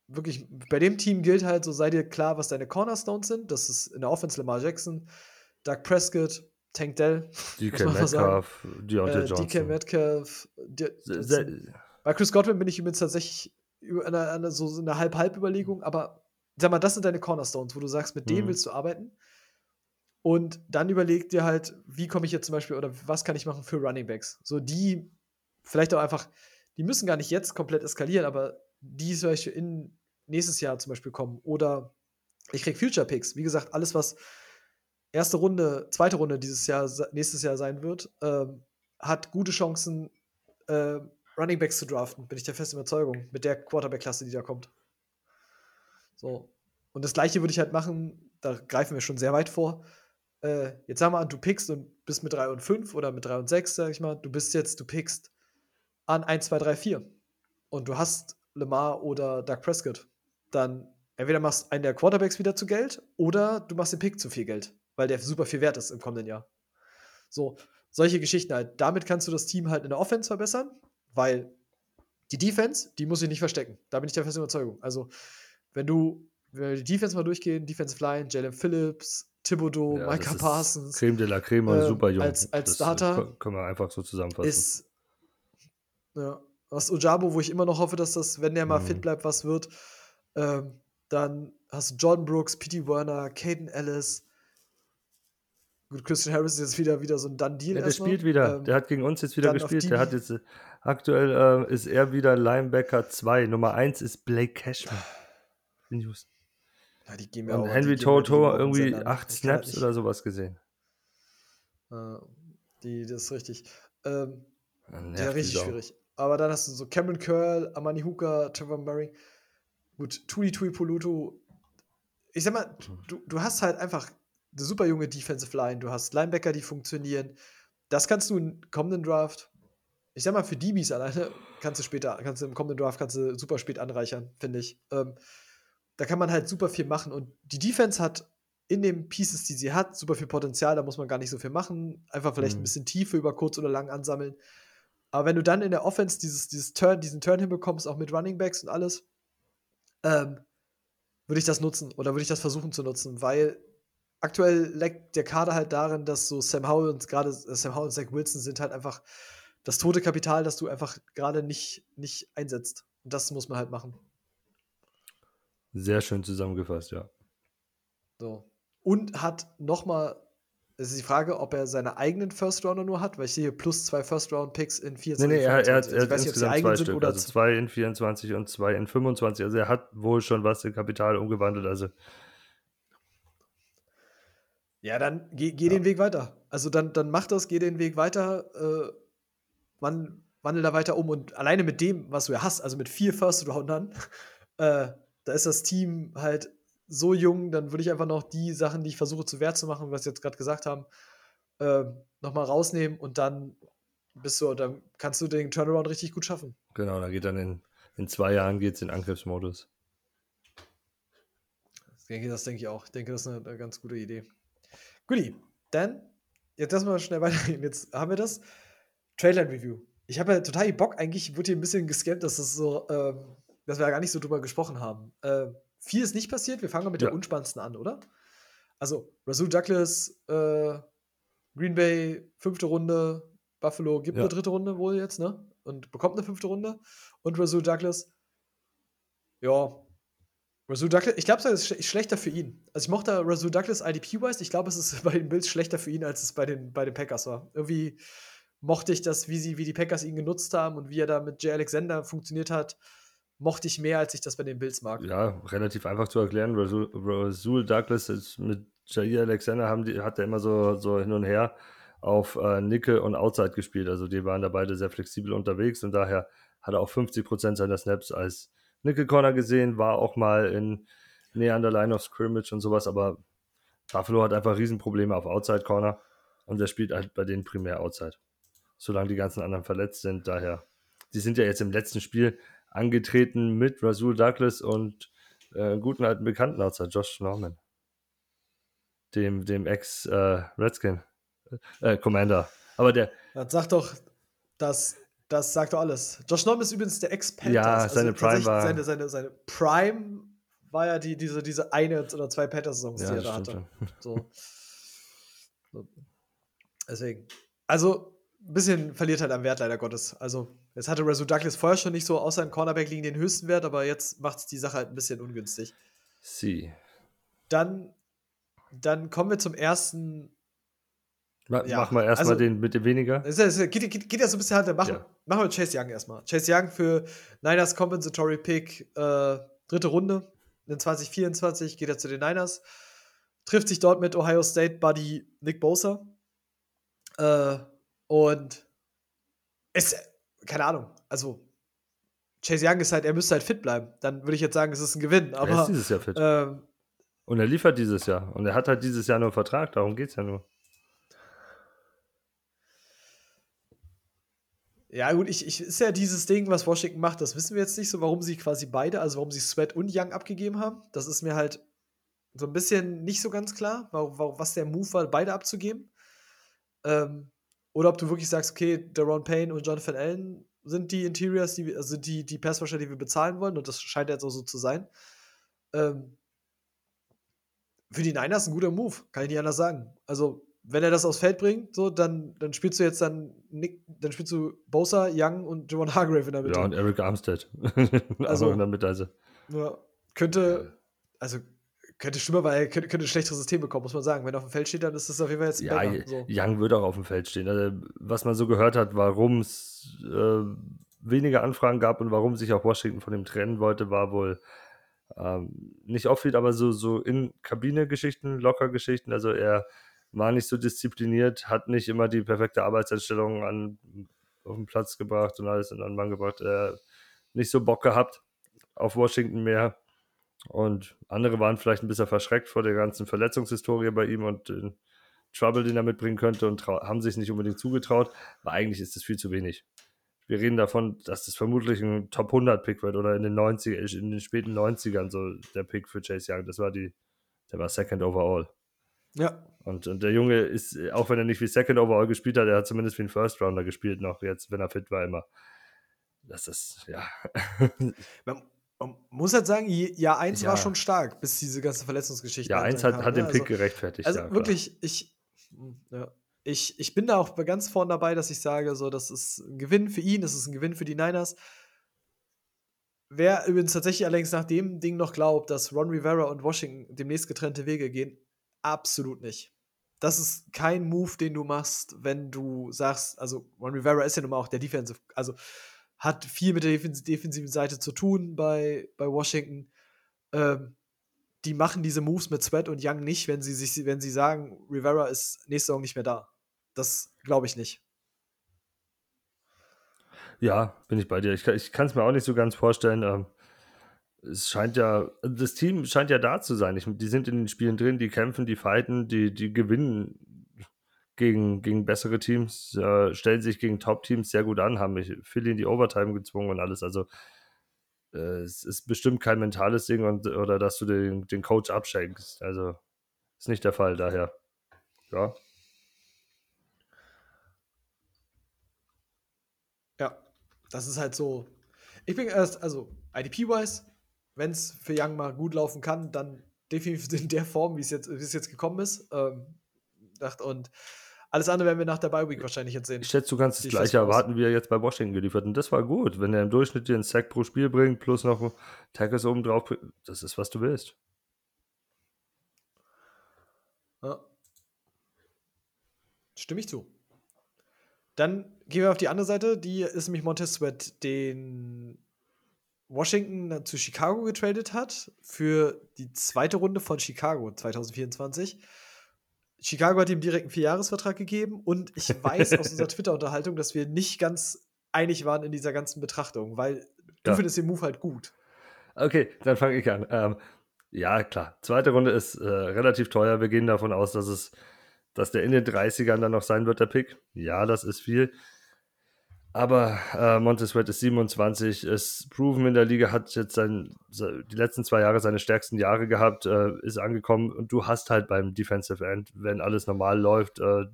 wirklich, bei dem Team gilt halt, so sei dir klar, was deine Cornerstones sind. Das ist in der Offense Lamar Jackson, Doug Prescott, Tank Dell. DK Metcalf, Deontay äh, Johnson. DK Metcalf. Die, bei Chris Godwin bin ich übrigens tatsächlich eine, eine, so eine Halb-Halb-Überlegung, aber sag mal, das sind deine Cornerstones, wo du sagst, mit denen mhm. willst du arbeiten. Und dann überleg dir halt, wie komme ich jetzt zum Beispiel oder was kann ich machen für Running Backs? So die vielleicht auch einfach, die müssen gar nicht jetzt komplett eskalieren, aber die solche in nächstes Jahr zum Beispiel kommen. Oder ich krieg Future Picks. Wie gesagt, alles, was erste Runde, zweite Runde dieses Jahr, nächstes Jahr sein wird, ähm, hat gute Chancen, äh, Running Backs zu draften, bin ich der festen Überzeugung, mit der Quarterback-Klasse, die da kommt. So. Und das gleiche würde ich halt machen, da greifen wir schon sehr weit vor. Äh, jetzt sag mal, du pickst und bist mit 3 und 5 oder mit 3 und 6, sag ich mal, du bist jetzt, du pickst an 1, 2, 3, 4. Und du hast Lamar oder Doug Prescott. Dann entweder machst einen der Quarterbacks wieder zu Geld oder du machst den Pick zu viel Geld, weil der super viel wert ist im kommenden Jahr. So, solche Geschichten halt. Damit kannst du das Team halt in der Offense verbessern, weil die Defense, die muss ich nicht verstecken. Da bin ich der festen Überzeugung. Also, wenn du, wenn wir die Defense mal durchgehen, Defensive Line, Jalen Phillips, Thibodeau, ja, Micah Parsons. Creme de la Creme, äh, super jung. Als, als das Starter. Können wir einfach so zusammenfassen. Ist, ja, was Ojabo, wo ich immer noch hoffe, dass das, wenn der mal mhm. fit bleibt, was wird. Ähm, dann hast du Jordan Brooks, P.T. Werner, Caden Ellis, Gut, Christian Harris ist jetzt wieder, wieder so ein Done-Deal. Ja, der spielt wieder. Ähm, der hat gegen uns jetzt wieder gespielt. Der hat jetzt äh, aktuell äh, ist er wieder Linebacker 2. Nummer 1 ist Blake Cashman. In Houston. Ja, die geben Und auch, Henry Toto irgendwie 8 Snaps oder sowas gesehen. Uh, die, das ist richtig. Ähm, ja, richtig schwierig. Aber dann hast du so Cameron Curl, Amani Hooker, Trevor Murray. Gut, Tui Tui Poluto. Ich sag mal, du, du hast halt einfach eine super junge Defensive Line, du hast Linebacker, die funktionieren. Das kannst du im kommenden Draft, ich sag mal, für DBs alleine kannst du später, kannst du im kommenden Draft kannst du super spät anreichern, finde ich. Ähm, da kann man halt super viel machen und die Defense hat in den Pieces, die sie hat, super viel Potenzial, da muss man gar nicht so viel machen. Einfach vielleicht mhm. ein bisschen Tiefe über kurz oder lang ansammeln. Aber wenn du dann in der Offense dieses, dieses Turn, diesen Turn hinbekommst, auch mit Running Backs und alles, ähm, würde ich das nutzen oder würde ich das versuchen zu nutzen, weil aktuell leckt der Kader halt darin, dass so Sam Howell und gerade äh, Sam Howell und Zach Wilson sind halt einfach das tote Kapital, das du einfach gerade nicht, nicht einsetzt. Und das muss man halt machen. Sehr schön zusammengefasst, ja. So. Und hat nochmal es ist die Frage, ob er seine eigenen First Rounder nur hat, weil ich sehe plus zwei First Round Picks in 24. Nee, nee, er, er hat, er hat nicht, insgesamt zwei Stück, also zwei in 24 und zwei in 25. Also er hat wohl schon was in Kapital umgewandelt. Also ja, dann geh, geh ja. den Weg weiter. Also dann, dann mach das, geh den Weg weiter, äh, wandel, wandel da weiter um und alleine mit dem, was du ja hast, also mit vier First Roundern, äh, da ist das Team halt so jung, dann würde ich einfach noch die Sachen, die ich versuche zu Wert zu machen, was wir jetzt gerade gesagt haben, äh, nochmal rausnehmen und dann bist du, dann kannst du den Turnaround richtig gut schaffen. Genau, da geht dann in, in zwei Jahren geht's in Angriffsmodus. Das denke, das denke ich auch. Ich denke, das ist eine, eine ganz gute Idee. Guti, dann jetzt lass mal schnell weitergehen. Jetzt haben wir das. Trailer Review. Ich habe ja total Bock, eigentlich wurde hier ein bisschen gescampt, dass das so, ähm, dass wir ja gar nicht so drüber gesprochen haben. Äh, viel ist nicht passiert, wir fangen mal mit Ja. der unspannendsten an, oder? Also, Rasul Douglas, äh, Green Bay, fünfte Runde, Buffalo gibt Ja. eine dritte Runde wohl jetzt, ne? Und bekommt eine fünfte Runde. Und Rasul Douglas, ja. Rasul Douglas, ich glaube, es ist sch schlechter für ihn. Also ich mochte Rasul Douglas IDP-wise. Ich glaube, es ist bei den Bills schlechter für ihn, als es bei den, bei den Packers war. Irgendwie mochte ich das, wie, sie, wie die Packers ihn genutzt haben und wie er da mit Jay Alexander funktioniert hat, mochte ich mehr, als ich das bei den Bills mag. Ja, relativ einfach zu erklären. Rasul, Rasul Douglas ist mit Jair Alexander haben die, hat er immer so, so hin und her auf äh, Nickel und Outside gespielt. Also die waren da beide sehr flexibel unterwegs und daher hat er auch 50% seiner Snaps als Nickel Corner gesehen, war auch mal in näher an der Line of Scrimmage und sowas, aber Buffalo hat einfach Riesenprobleme auf Outside Corner und er spielt halt bei denen primär Outside. Solange die ganzen anderen verletzt sind, daher. Die sind ja jetzt im letzten Spiel angetreten mit Rasul Douglas und äh, guten alten Bekannten außer Josh Norman. Dem, dem Ex-Redskin äh, Commander. Aber der, sagt doch, das, das sagt doch alles. Josh Norman ist übrigens der Ex-Panthers. Ja, seine Prime tatsächlich war- Seine, seine, seine Prime war ja die, diese, diese eine oder zwei Panthers-Saisons, ja, die er da hatte. So. so. Deswegen. Also, ein bisschen verliert halt am Wert, leider Gottes. Also, jetzt hatte Rasul Douglas vorher schon nicht so außer im Cornerback liegen den höchsten Wert, aber jetzt macht es die Sache halt ein bisschen ungünstig. Sie. Dann, dann kommen wir zum ersten. Ma Ja, Mach mal erstmal also- den mit dem weniger. Es ist- es geht, geht, geht ja so ein bisschen halt. Machen, Ja. machen wir Chase Young erstmal. Chase Young für Niners Compensatory Pick, äh, dritte Runde. In 2024 geht er zu den Niners. Trifft sich dort mit Ohio State Buddy Nick Bosa. Äh, und ist, keine Ahnung, also Chase Young ist halt, er müsste halt fit bleiben. Dann würde ich jetzt sagen, es ist ein Gewinn. er ist Aber dieses Jahr fit. ähm, und er liefert dieses Jahr. Und er hat halt dieses Jahr nur einen Vertrag, darum geht es ja nur. Ja, gut, ich, ich, ist ja dieses Ding, was Washington macht, das wissen wir jetzt nicht so, warum sie quasi beide, also warum sie Sweat und Young abgegeben haben. Das ist mir halt so ein bisschen nicht so ganz klar, warum, was der Move war, beide abzugeben. Ähm, oder ob du wirklich sagst, okay, Deron Payne und Jonathan Allen sind die Interiors, die, also die, die Passwasher, die wir bezahlen wollen, und das scheint jetzt auch so zu sein. Ähm, für die Niners ein guter Move, kann ich nicht anders sagen. Also, wenn er das aufs Feld bringt, so, dann, dann spielst du jetzt dann Nick, dann spielst du Bosa, Young und Javon Hargrave in der Mitte. Ja, und Eric Armstead. Also- also in der Mitte. Also. Ja, könnte, also könnte schlimmer, weil er könnte, könnte ein schlechteres System bekommen, muss man sagen. Wenn er auf dem Feld steht, dann ist das auf jeden Fall jetzt Ja, Banger, so. Young wird auch auf dem Feld stehen. Also, was man so gehört hat, warum es äh, weniger Anfragen gab und warum sich auch Washington von ihm trennen wollte, war wohl ähm, nicht off aber so, so in Kabine-Geschichten, Locker-Geschichten. Also er war nicht so diszipliniert, hat nicht immer die perfekte Arbeitseinstellung an, auf den Platz gebracht und alles in den Mann gebracht. Er nicht so Bock gehabt auf Washington mehr. Und andere waren vielleicht ein bisschen verschreckt vor der ganzen Verletzungshistorie bei ihm und den Trouble, den er mitbringen könnte und haben sich nicht unbedingt zugetraut. Aber eigentlich ist das viel zu wenig. Wir reden davon, dass das vermutlich ein Top 100 Pick wird oder in den 90 in den späten 90ern so der Pick für Chase Young. Das war die, der war Second Overall. Ja, Und, und der Junge ist, auch wenn er nicht wie Second Overall gespielt hat, er hat zumindest wie ein First Rounder gespielt noch jetzt, wenn er fit war immer. Das ist, ja. man, man muss halt sagen, Jahr 1 Ja. war schon stark, bis diese ganze Verletzungsgeschichte. Ja, halt eins dann hat, kam, hat ne? den Pick Also, gerechtfertigt. Also ja, wirklich, ich, ja, ich, ich bin da auch ganz vorne dabei, dass ich sage, so, das ist ein Gewinn für ihn, das ist ein Gewinn für die Niners. Wer übrigens tatsächlich allerdings nach dem Ding noch glaubt, dass Ron Rivera und Washington demnächst getrennte Wege gehen, absolut nicht. Das ist kein Move, den du machst, wenn du sagst, also Ron Rivera ist ja nun mal auch der Defensive, also hat viel mit der defens defensiven Seite zu tun bei, bei Washington. Ähm, die machen diese Moves mit Sweat und Young nicht, wenn sie sich, wenn sie sagen, Rivera ist nächste Saison nicht mehr da. Das glaube ich nicht. Ja, bin ich bei dir. Ich, kann- ich kann es mir auch nicht so ganz vorstellen. Ähm, es scheint ja, also das Team scheint ja da zu sein. Ich, die sind in den Spielen drin, die kämpfen, die fighten, die, die gewinnen gegen, gegen bessere Teams, äh, stellen sich gegen Top-Teams sehr gut an, haben mich viel in die Overtime gezwungen und alles. Also äh, es ist bestimmt kein mentales Ding und, oder dass du den, den Coach abschenkst. Also ist nicht der Fall, daher. Ja. Ja, das ist halt so. Ich bin erst, also IDP-wise, wenn es für Young mal gut laufen kann, dann definitiv in der Form, wie es jetzt, wie es jetzt gekommen ist. Ähm, und alles andere werden wir nach der Bye Week wahrscheinlich jetzt sehen. Ich schätze, du kannst das gleiche erwarten, wie er jetzt bei Washington geliefert hat. Und das war gut. Wenn er im Durchschnitt dir einen Sack pro Spiel bringt, plus noch Tackles oben drauf, das ist, was du willst. Ja. Stimme ich zu. Dann gehen wir auf die andere Seite. Die ist nämlich Montez Sweat, den Washington zu Chicago getradet hat für die zweite Runde von Chicago 2024. Chicago hat ihm direkt einen Vierjahresvertrag gegeben und ich weiß aus unserer Twitter-Unterhaltung, dass wir nicht ganz einig waren in dieser ganzen Betrachtung, weil du ja. findest den Move halt gut. Okay, dann fange ich an. Ähm, ja, klar. Zweite Runde ist äh, relativ teuer. Wir gehen davon aus, dass es, dass der in den 30ern dann noch sein wird, der Pick. Ja, das ist viel. Aber äh, Montez Sweat ist 27, ist proven in der Liga, hat jetzt sein, die letzten zwei Jahre seine stärksten Jahre gehabt, äh, ist angekommen und du hast halt beim Defensive End, wenn alles normal läuft, äh,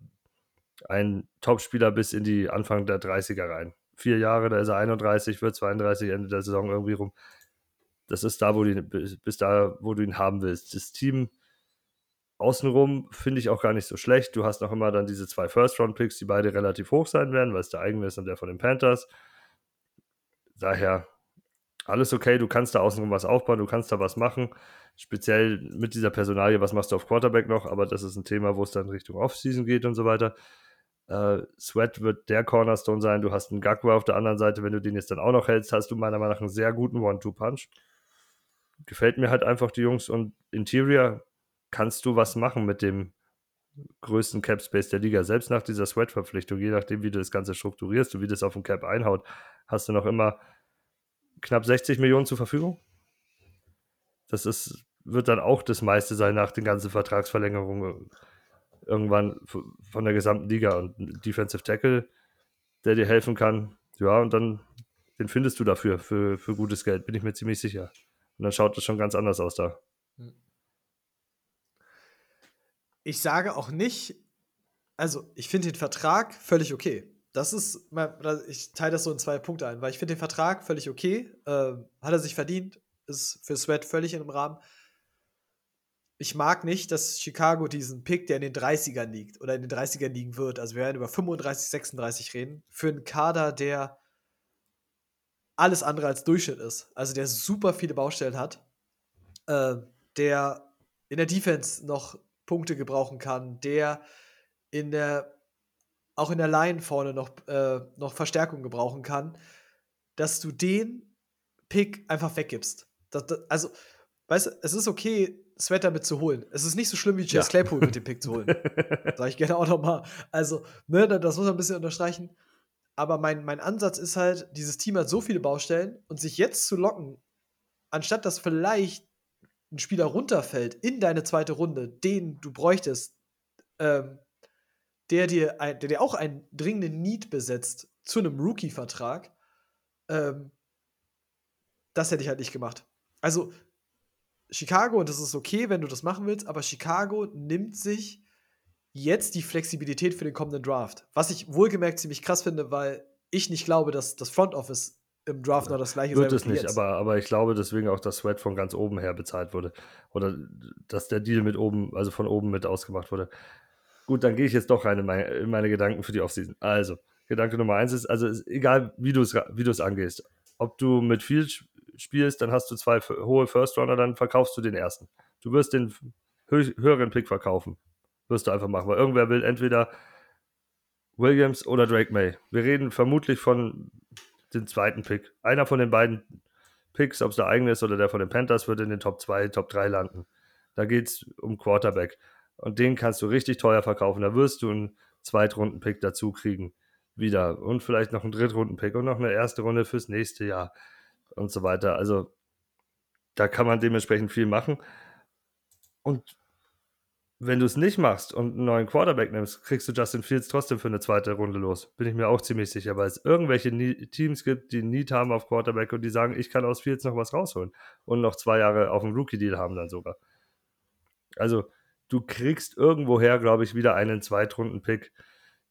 einen Topspieler bis in die Anfang der 30er rein. Vier Jahre, da ist er 31, wird 32, Ende der Saison irgendwie rum. Das ist da, wo du ihn, bis da, wo du ihn haben willst. Das Team Außenrum finde ich auch gar nicht so schlecht. Du hast noch immer dann diese zwei First-Round-Picks, die beide relativ hoch sein werden, weil es der eigene ist und der von den Panthers. Daher alles okay, du kannst da außenrum was aufbauen, du kannst da was machen. Speziell mit dieser Personalie, was machst du auf Quarterback noch? Aber das ist ein Thema, wo es dann Richtung Offseason geht und so weiter. Äh, Sweat wird der Cornerstone sein. Du hast einen Gagwa auf der anderen Seite. Wenn du den jetzt dann auch noch hältst, hast du meiner Meinung nach einen sehr guten One-Two-Punch. Gefällt mir halt einfach die Jungs und Interior kannst du was machen mit dem größten Cap Space der Liga. Selbst nach dieser Sweat-Verpflichtung, je nachdem, wie du das Ganze strukturierst und wie das auf dem Cap einhaut, hast du noch immer knapp 60 Millionen zur Verfügung. Das ist, wird dann auch das meiste sein nach den ganzen Vertragsverlängerungen irgendwann von der gesamten Liga und Defensive Tackle, der dir helfen kann. Ja, und dann den findest du dafür, für, für gutes Geld, bin ich mir ziemlich sicher. Und dann schaut das schon ganz anders aus da. Hm ich sage auch nicht, also ich finde den Vertrag völlig okay. Das ist, ich teile das so in zwei Punkte ein, weil ich finde den Vertrag völlig okay. Äh, hat er sich verdient, ist für Sweat völlig im Rahmen. Ich mag nicht, dass Chicago diesen Pick, der in den 30ern liegt oder in den 30ern liegen wird, also wir werden über 35, 36 reden, für einen Kader, der alles andere als Durchschnitt ist. Also der super viele Baustellen hat, äh, der in der Defense noch Punkte gebrauchen kann, der in der auch in der Line vorne noch, äh, noch Verstärkung gebrauchen kann, dass du den Pick einfach weggibst. Das, das, also, weißt du, es ist okay, Sweat damit zu holen. Es ist nicht so schlimm wie Chase ja. Claypool mit dem Pick zu holen. Sag ich gerne auch nochmal. Also, ne, das muss man ein bisschen unterstreichen. Aber mein, mein Ansatz ist halt, dieses Team hat so viele Baustellen und sich jetzt zu locken, anstatt dass vielleicht ein Spieler runterfällt in deine zweite Runde, den du bräuchtest, ähm, der, dir ein, der dir auch einen dringenden Need besetzt zu einem Rookie-Vertrag, ähm, das hätte ich halt nicht gemacht. Also, Chicago, und das ist okay, wenn du das machen willst, aber Chicago nimmt sich jetzt die Flexibilität für den kommenden Draft. Was ich wohlgemerkt ziemlich krass finde, weil ich nicht glaube, dass das Front Office im Draft noch das gleiche Wird es nicht, aber, aber ich glaube deswegen auch, dass Sweat von ganz oben her bezahlt wurde. Oder dass der Deal mit oben, also von oben mit ausgemacht wurde. Gut, dann gehe ich jetzt doch rein in meine, in meine Gedanken für die Offseason. Also, Gedanke Nummer eins ist, also ist egal, wie du es wie angehst. Ob du mit viel spielst, dann hast du zwei hohe First Runner, dann verkaufst du den ersten. Du wirst den höheren Pick verkaufen. Wirst du einfach machen, weil irgendwer will entweder Williams oder Drake May. Wir reden vermutlich von den zweiten Pick. Einer von den beiden Picks, ob es der eigene ist oder der von den Panthers, wird in den Top 2, Top 3 landen. Da geht es um Quarterback. Und den kannst du richtig teuer verkaufen. Da wirst du einen Zweitrunden-Pick dazu kriegen. Wieder. Und vielleicht noch einen Drittrunden-Pick und noch eine erste Runde fürs nächste Jahr. Und so weiter. Also da kann man dementsprechend viel machen. Und wenn du es nicht machst und einen neuen Quarterback nimmst, kriegst du Justin Fields trotzdem für eine zweite Runde los. Bin ich mir auch ziemlich sicher, weil es irgendwelche Teams gibt, die Need haben auf Quarterback und die sagen, ich kann aus Fields noch was rausholen. Und noch zwei Jahre auf dem Rookie-Deal haben dann sogar. Also, du kriegst irgendwoher, glaube ich, wieder einen Zweitrunden-Pick,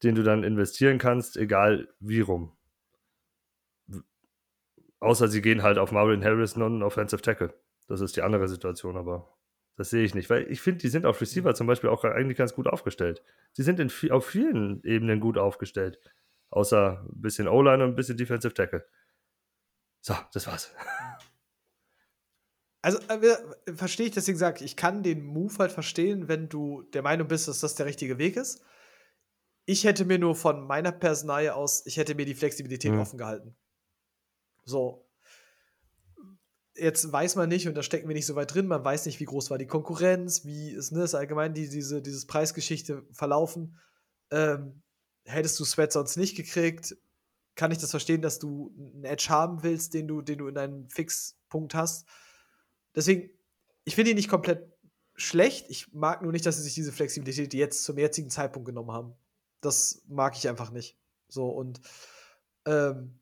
den du dann investieren kannst, egal wie rum. Außer sie gehen halt auf Marvin Harrison und Offensive Tackle. Das ist die andere Situation, aber das sehe ich nicht, weil ich finde, die sind auf Receiver zum Beispiel auch eigentlich ganz gut aufgestellt. Sie sind in, auf vielen Ebenen gut aufgestellt. Außer ein bisschen O-Line und ein bisschen Defensive Tackle. So, das war's. Also äh, verstehe ich, deswegen sage ich, kann den Move halt verstehen, wenn du der Meinung bist, dass das der richtige Weg ist. Ich hätte mir nur von meiner Personalie aus, ich hätte mir die Flexibilität mhm. offen gehalten. So. Jetzt weiß man nicht, und da stecken wir nicht so weit drin, man weiß nicht, wie groß war die Konkurrenz, wie ist, ne, ist allgemein die, diese dieses Preisgeschichte verlaufen. Ähm, hättest du Sweat sonst nicht gekriegt, kann ich das verstehen, dass du einen Edge haben willst, den du, den du in deinem Fixpunkt hast. Deswegen, ich finde ihn nicht komplett schlecht. Ich mag nur nicht, dass sie sich diese Flexibilität jetzt zum jetzigen Zeitpunkt genommen haben. Das mag ich einfach nicht. So und ähm,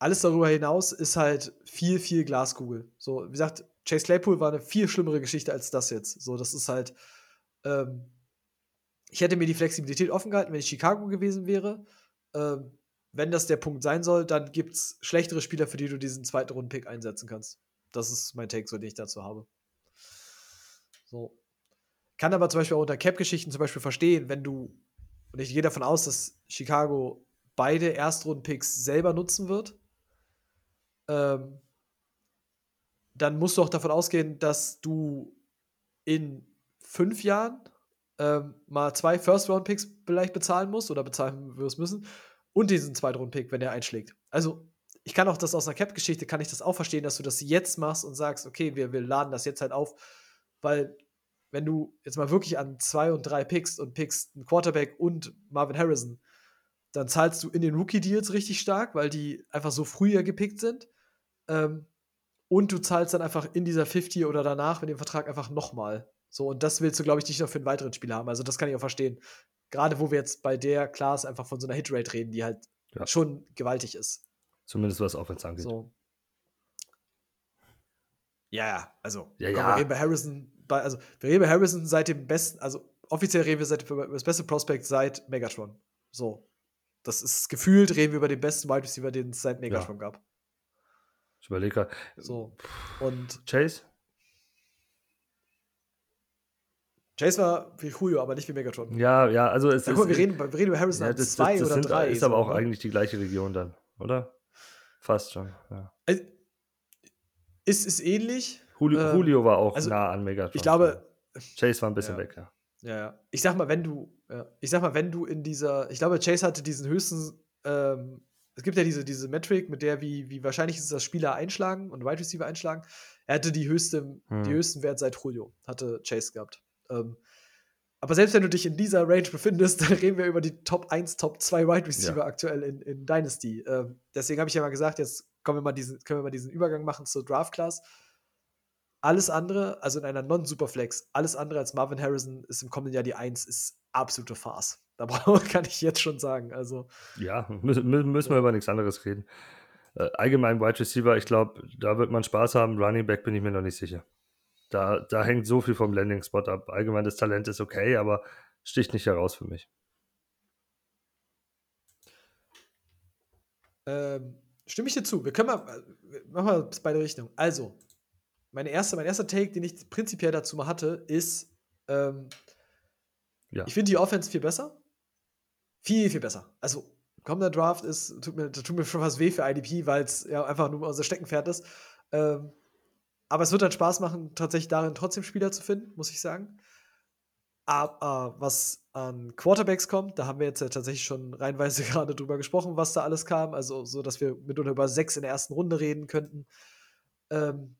alles darüber hinaus ist halt viel, viel Glaskugel. So, wie gesagt, Chase Claypool war eine viel schlimmere Geschichte als das jetzt. So, das ist halt. Ähm, ich hätte mir die Flexibilität offen gehalten, wenn ich Chicago gewesen wäre. Ähm, wenn das der Punkt sein soll, dann gibt es schlechtere Spieler, für die du diesen zweiten Runden-Pick einsetzen kannst. Das ist mein Take, so den ich dazu habe. So. Kann aber zum Beispiel auch unter Cap-Geschichten zum Beispiel verstehen, wenn du, und ich gehe davon aus, dass Chicago beide Erstrunden-Picks selber nutzen wird, ähm, dann musst du auch davon ausgehen, dass du in fünf Jahren ähm, mal zwei First-Round-Picks vielleicht bezahlen musst oder bezahlen wirst müssen und diesen Zweitrunden-Pick, wenn er einschlägt. Also ich kann auch das aus einer Cap-Geschichte, kann ich das auch verstehen, dass du das jetzt machst und sagst, okay, wir, wir laden das jetzt halt auf, weil wenn du jetzt mal wirklich an zwei und drei pickst und pickst einen Quarterback und Marvin Harrison, dann zahlst du in den Rookie-Deals richtig stark, weil die einfach so früher gepickt sind. Ähm, und du zahlst dann einfach in dieser 50 oder danach mit dem Vertrag einfach nochmal. So, und das willst du, glaube ich, nicht noch für einen weiteren Spieler haben. Also, das kann ich auch verstehen. Gerade wo wir jetzt bei der Class einfach von so einer Hitrate reden, die halt ja. schon gewaltig ist. Zumindest was Offense angeht. So. Ja, ja, also ja, komm, ja. wir reden bei Harrison, bei, also wir reden bei Harrison seit dem besten, also offiziell reden wir seit über das beste Prospect seit Megatron. So. Das ist gefühlt, reden wir über den besten Wide Receiver, den es seit Megatron ja. gab. Ich überlege gerade. So. Und Chase? Chase war wie Julio, aber nicht wie Megatron. Ja, ja, also es ja, guck, wir, reden, wir reden über Harrison ja, das, zwei das, das oder sind, drei. Ist aber auch ne? eigentlich die gleiche Region dann, oder? Fast schon, ja. Also, ist, ist ähnlich. Julio, ähm, Julio war auch also, nah an Megatron. Ich glaube. Chase war ein bisschen ja. weg, ja. Ja, ja. Ich sag mal, wenn du, ich sag mal, wenn du in dieser, ich glaube, Chase hatte diesen höchsten, ähm, es gibt ja diese, diese Metric, mit der, wie, wie wahrscheinlich ist das Spieler einschlagen und Wide Receiver einschlagen. Er hatte die höchste, hm. die höchsten Wert seit Julio, hatte Chase gehabt. Ähm, aber selbst wenn du dich in dieser Range befindest, dann reden wir über die Top 1, Top 2 Wide Receiver ja. aktuell in, in Dynasty. Ähm, deswegen habe ich ja mal gesagt, jetzt kommen wir mal diesen, können wir mal diesen Übergang machen zur Draft Class. Alles andere, also in einer Non-Superflex, alles andere als Marvin Harrison ist im kommenden Jahr die 1, ist absolute Farce. Da kann ich jetzt schon sagen. Also, ja, müssen, müssen wir über nichts anderes reden. Äh, allgemein Wide Receiver, ich glaube, da wird man Spaß haben. Running Back bin ich mir noch nicht sicher. Da, da hängt so viel vom Landing-Spot ab. Allgemein das Talent ist okay, aber sticht nicht heraus für mich. Ähm, stimme ich dir zu. Wir können mal, äh, machen wir beide Richtungen. Also, meine erste, mein erster Take, den ich prinzipiell dazu mal hatte, ist, ähm, ja. ich finde die Offense viel besser. Viel, viel besser. Also, kommender Draft ist, tut mir, tut mir schon was weh für IDP, weil es ja einfach nur unser Steckenpferd ist. Ähm, aber es wird dann Spaß machen, tatsächlich darin trotzdem Spieler zu finden, muss ich sagen. Aber was an Quarterbacks kommt, da haben wir jetzt ja tatsächlich schon reinweise gerade drüber gesprochen, was da alles kam. Also, so dass wir mitunter über sechs in der ersten Runde reden könnten. Ähm,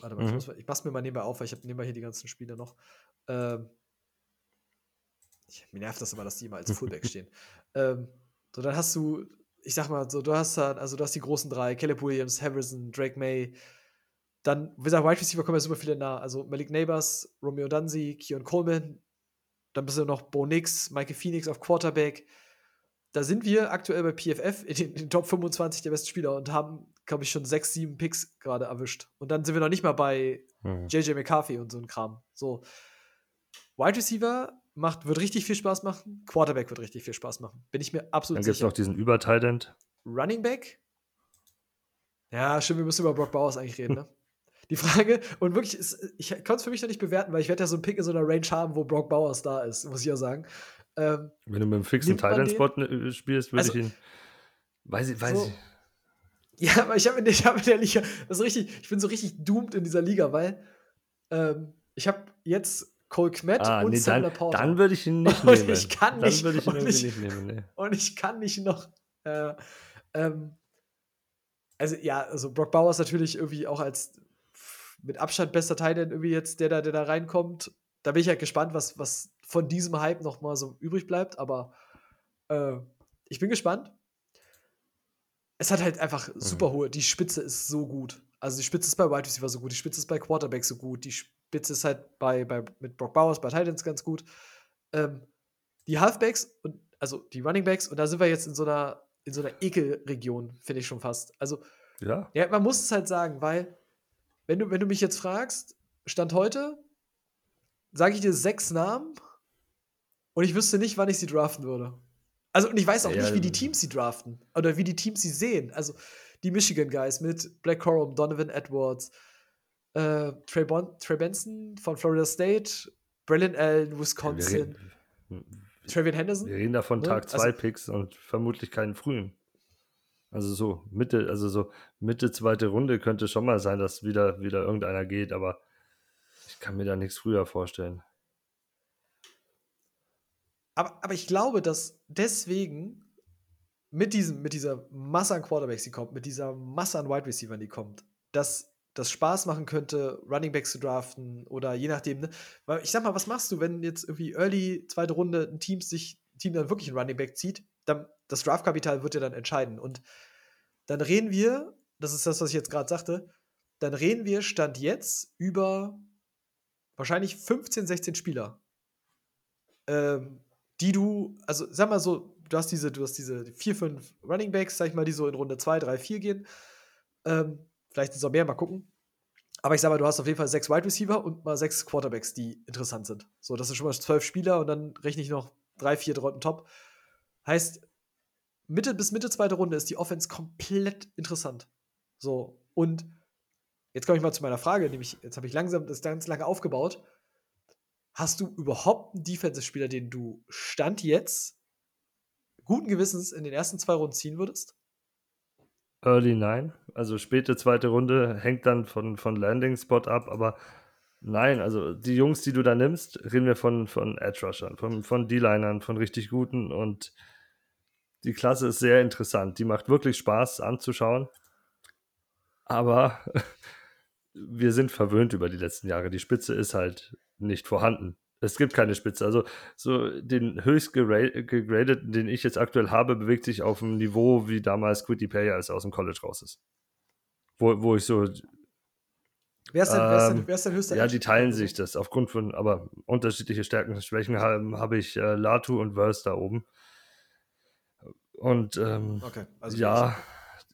warte mal, mhm. ich, ich mach's mir mal nebenbei auf, weil ich habe nebenbei hier die ganzen Spiele noch. Ähm, ich, mir nervt das immer, dass die immer als Fullback stehen. Ähm, so, dann hast du, ich sag mal, so, du hast dann, also du hast die großen drei, Caleb Williams, Harrison, Drake May, dann, wie gesagt, Wide Receiver kommen ja super viele nah. Also Malik Neighbors, Romeo Dunsi, Keon Coleman. Dann bist du noch Bo Nix, Michael Phoenix auf Quarterback. Da sind wir aktuell bei PFF in den, in den Top 25 der besten Spieler und haben, glaube ich, schon sechs, sieben Picks gerade erwischt. Und dann sind wir noch nicht mal bei mhm. JJ McCarthy und so ein Kram. So. Wide Receiver macht, wird richtig viel Spaß machen. Quarterback wird richtig viel Spaß machen. Bin ich mir absolut sicher. Dann gibt es noch diesen Übertident. Running Back Ja, stimmt, wir müssen über Brock Bowers eigentlich reden, ne? Die Frage, und wirklich, ist, ich konnte es für mich noch nicht bewerten, weil ich werde ja so einen Pick in so einer Range haben, wo Brock Bowers da ist, muss ich ja sagen. Ähm, Wenn du mit einem fixen den? Thailand-Spot äh, spielst, würde Also, ich ihn. Weiß ich, weiß so- ich. Ja, aber ich habe in, hab in der Liga, das ist richtig, ich bin so richtig doomed in dieser Liga, weil ähm, ich habe jetzt Cole Kmet Ah, und nee, Sam dann, Laporta. dann würde ich ihn nicht Und nehmen. ich kann dann nicht- würde ich ihn und ich- nicht nehmen, nee. und ich kann nicht noch. Äh, ähm, also ja, also Brock Bowers natürlich irgendwie auch als mit Abstand bester Teil irgendwie jetzt, der da, der da reinkommt. Da bin ich halt gespannt, was, was von diesem Hype noch mal so übrig bleibt. Aber äh, ich bin gespannt. Es hat halt einfach super hohe. Die Spitze ist so gut. Also die Spitze ist bei Wide Receiver so gut, die Spitze ist bei Quarterback so gut, die Spitze ist halt bei, bei mit Brock Bowers bei Titans ganz gut. Ähm, die Halfbacks und also die Running Backs und da sind wir jetzt in so einer in so einer Ekelregion, finde ich schon fast. Also Ja, ja, man muss es halt sagen, weil wenn du wenn du mich jetzt fragst, Stand heute, sage ich dir sechs Namen und ich wüsste nicht, wann ich sie draften würde. Also und ich weiß auch Ja, nicht, wie die Teams sie draften oder wie die Teams sie sehen. Also die Michigan Guys mit Black Corum, Donovan Edwards, äh, Trey, bon Trey Benson von Florida State, Braylon Allen, Wisconsin, Travian Henderson. wir reden da von Ne? Tag Also- 2 Picks und vermutlich keinen frühen. Also so Mitte, also so Mitte zweite Runde könnte schon mal sein, dass wieder, wieder irgendeiner geht, aber ich kann mir da nichts früher vorstellen. Aber, aber ich glaube, dass deswegen mit, diesem, mit dieser Masse an Quarterbacks, die kommt, mit dieser Masse an Wide Receivers, die kommt, dass das Spaß machen könnte, Running Backs zu draften oder je nachdem. Ne? Weil ich sag mal, was machst du, wenn jetzt irgendwie early, zweite Runde ein Team sich, Team dann wirklich einen Running Back zieht? Dann, das Draftkapital wird ja dann entscheiden. Und dann reden wir, das ist das, was ich jetzt gerade sagte, dann reden wir Stand jetzt über wahrscheinlich 15, 16 Spieler ähm, die du, also sag mal so, du hast diese, du hast diese vier, fünf Running Backs, sag ich mal, die so in Runde 2, 3, 4 gehen. Ähm, vielleicht sind es auch mehr, mal gucken. Aber ich sag mal, du hast auf jeden Fall sechs Wide Receiver und mal sechs Quarterbacks, die interessant sind. So, das sind schon mal zwölf Spieler und dann rechne ich noch drei, vier Runden top. Heißt, Mitte bis Mitte zweite Runde ist die Offense komplett interessant. So, und jetzt komme ich mal zu meiner Frage, nämlich, jetzt habe ich langsam das ganz lange aufgebaut. Hast du überhaupt einen Defensive-Spieler, den du Stand jetzt guten Gewissens in den ersten zwei Runden ziehen würdest? Early nein, also späte zweite Runde hängt dann von, von Landing Spot ab, aber nein, also die Jungs, die du da nimmst, reden wir von, von Edge Rushern, von, von D-Linern, von richtig guten und die Klasse ist sehr interessant. Die macht wirklich Spaß anzuschauen, aber wir sind verwöhnt über die letzten Jahre. Die Spitze ist halt nicht vorhanden. Es gibt keine Spitze. Also so den höchst gegradeten, den ich jetzt aktuell habe, bewegt sich auf einem Niveau wie damals Quitty Payer, als er aus dem College raus ist. Wo, wo ich so, Wer ist denn, wer ist denn, Ähm, wer ist denn höchster ja, die teilen sich das aufgrund von, aber unterschiedliche Stärken und Schwächen haben, habe ich äh, Latu und Verse da oben. Und ähm, Okay, also ja,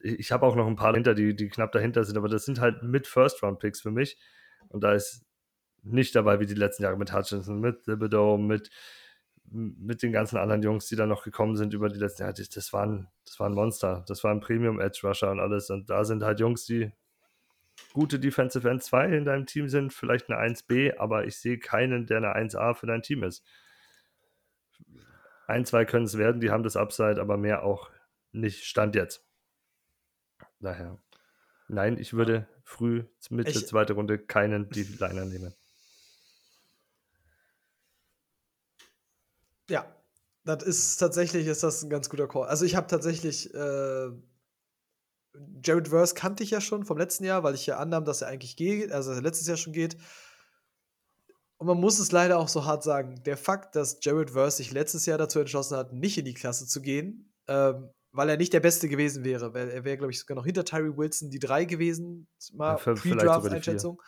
ich, ich habe auch noch ein paar dahinter, die, die knapp dahinter sind, aber das sind halt mit First-Round-Picks für mich. Und da ist nicht dabei wie die letzten Jahre mit Hutchinson, mit Thibodeau, mit, mit den ganzen anderen Jungs, die da noch gekommen sind über die letzten Jahre. Das, waren, das waren Monster. Das waren Premium-Edge-Rusher und alles. Und da sind halt Jungs, die gute Defensive End 2 in deinem Team sind, vielleicht eine 1B, aber ich sehe keinen, der eine 1A für dein Team ist. Ein, zwei können es werden, die haben das Upside, aber mehr auch nicht Stand jetzt. Daher. Nein, ich würde früh, Mitte, Ich- zweite Runde keinen D-Liner nehmen. Ja, das ist tatsächlich ist das ein ganz guter Call. Also ich habe tatsächlich äh, Jared Verse kannte ich ja schon vom letzten Jahr, weil ich ja annahm, dass er eigentlich geht, also dass er letztes Jahr schon geht. Und man muss es leider auch so hart sagen, der Fakt, dass Jared Verse sich letztes Jahr dazu entschlossen hat, nicht in die Klasse zu gehen, ähm, weil er nicht der Beste gewesen wäre. Weil Er wäre, glaube ich, sogar noch hinter Tyree Wilson die drei gewesen, mal Ja. Pre-Draft-Einschätzung.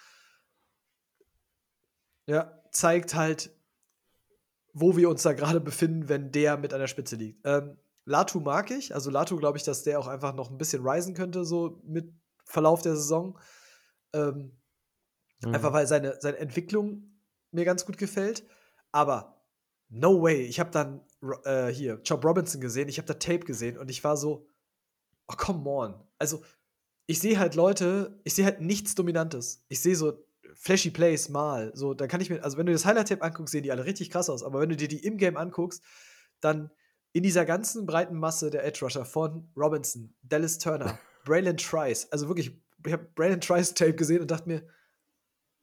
Ja, zeigt halt, wo wir uns da gerade befinden, wenn der mit an der Spitze liegt. Ähm, Latu mag ich. Also Latu glaube ich, dass der auch einfach noch ein bisschen risen könnte, so mit Verlauf der Saison. Ähm, Mhm. Einfach weil seine, seine Entwicklung mir ganz gut gefällt. Aber no way. Ich habe dann äh, hier Job Robinson gesehen, ich habe da Tape gesehen und ich war so, oh come on. Also ich sehe halt Leute, ich sehe halt nichts Dominantes. Ich sehe so flashy Plays mal. So, dann kann ich mir, also wenn du das Highlight-Tape anguckst, sehen die alle richtig krass aus. Aber wenn du dir die im Game anguckst, dann in dieser ganzen breiten Masse der Edge Rusher von Robinson, Dallas Turner, Braylon Trice, also wirklich, ich habe Braylon Trice Tape gesehen und dachte mir,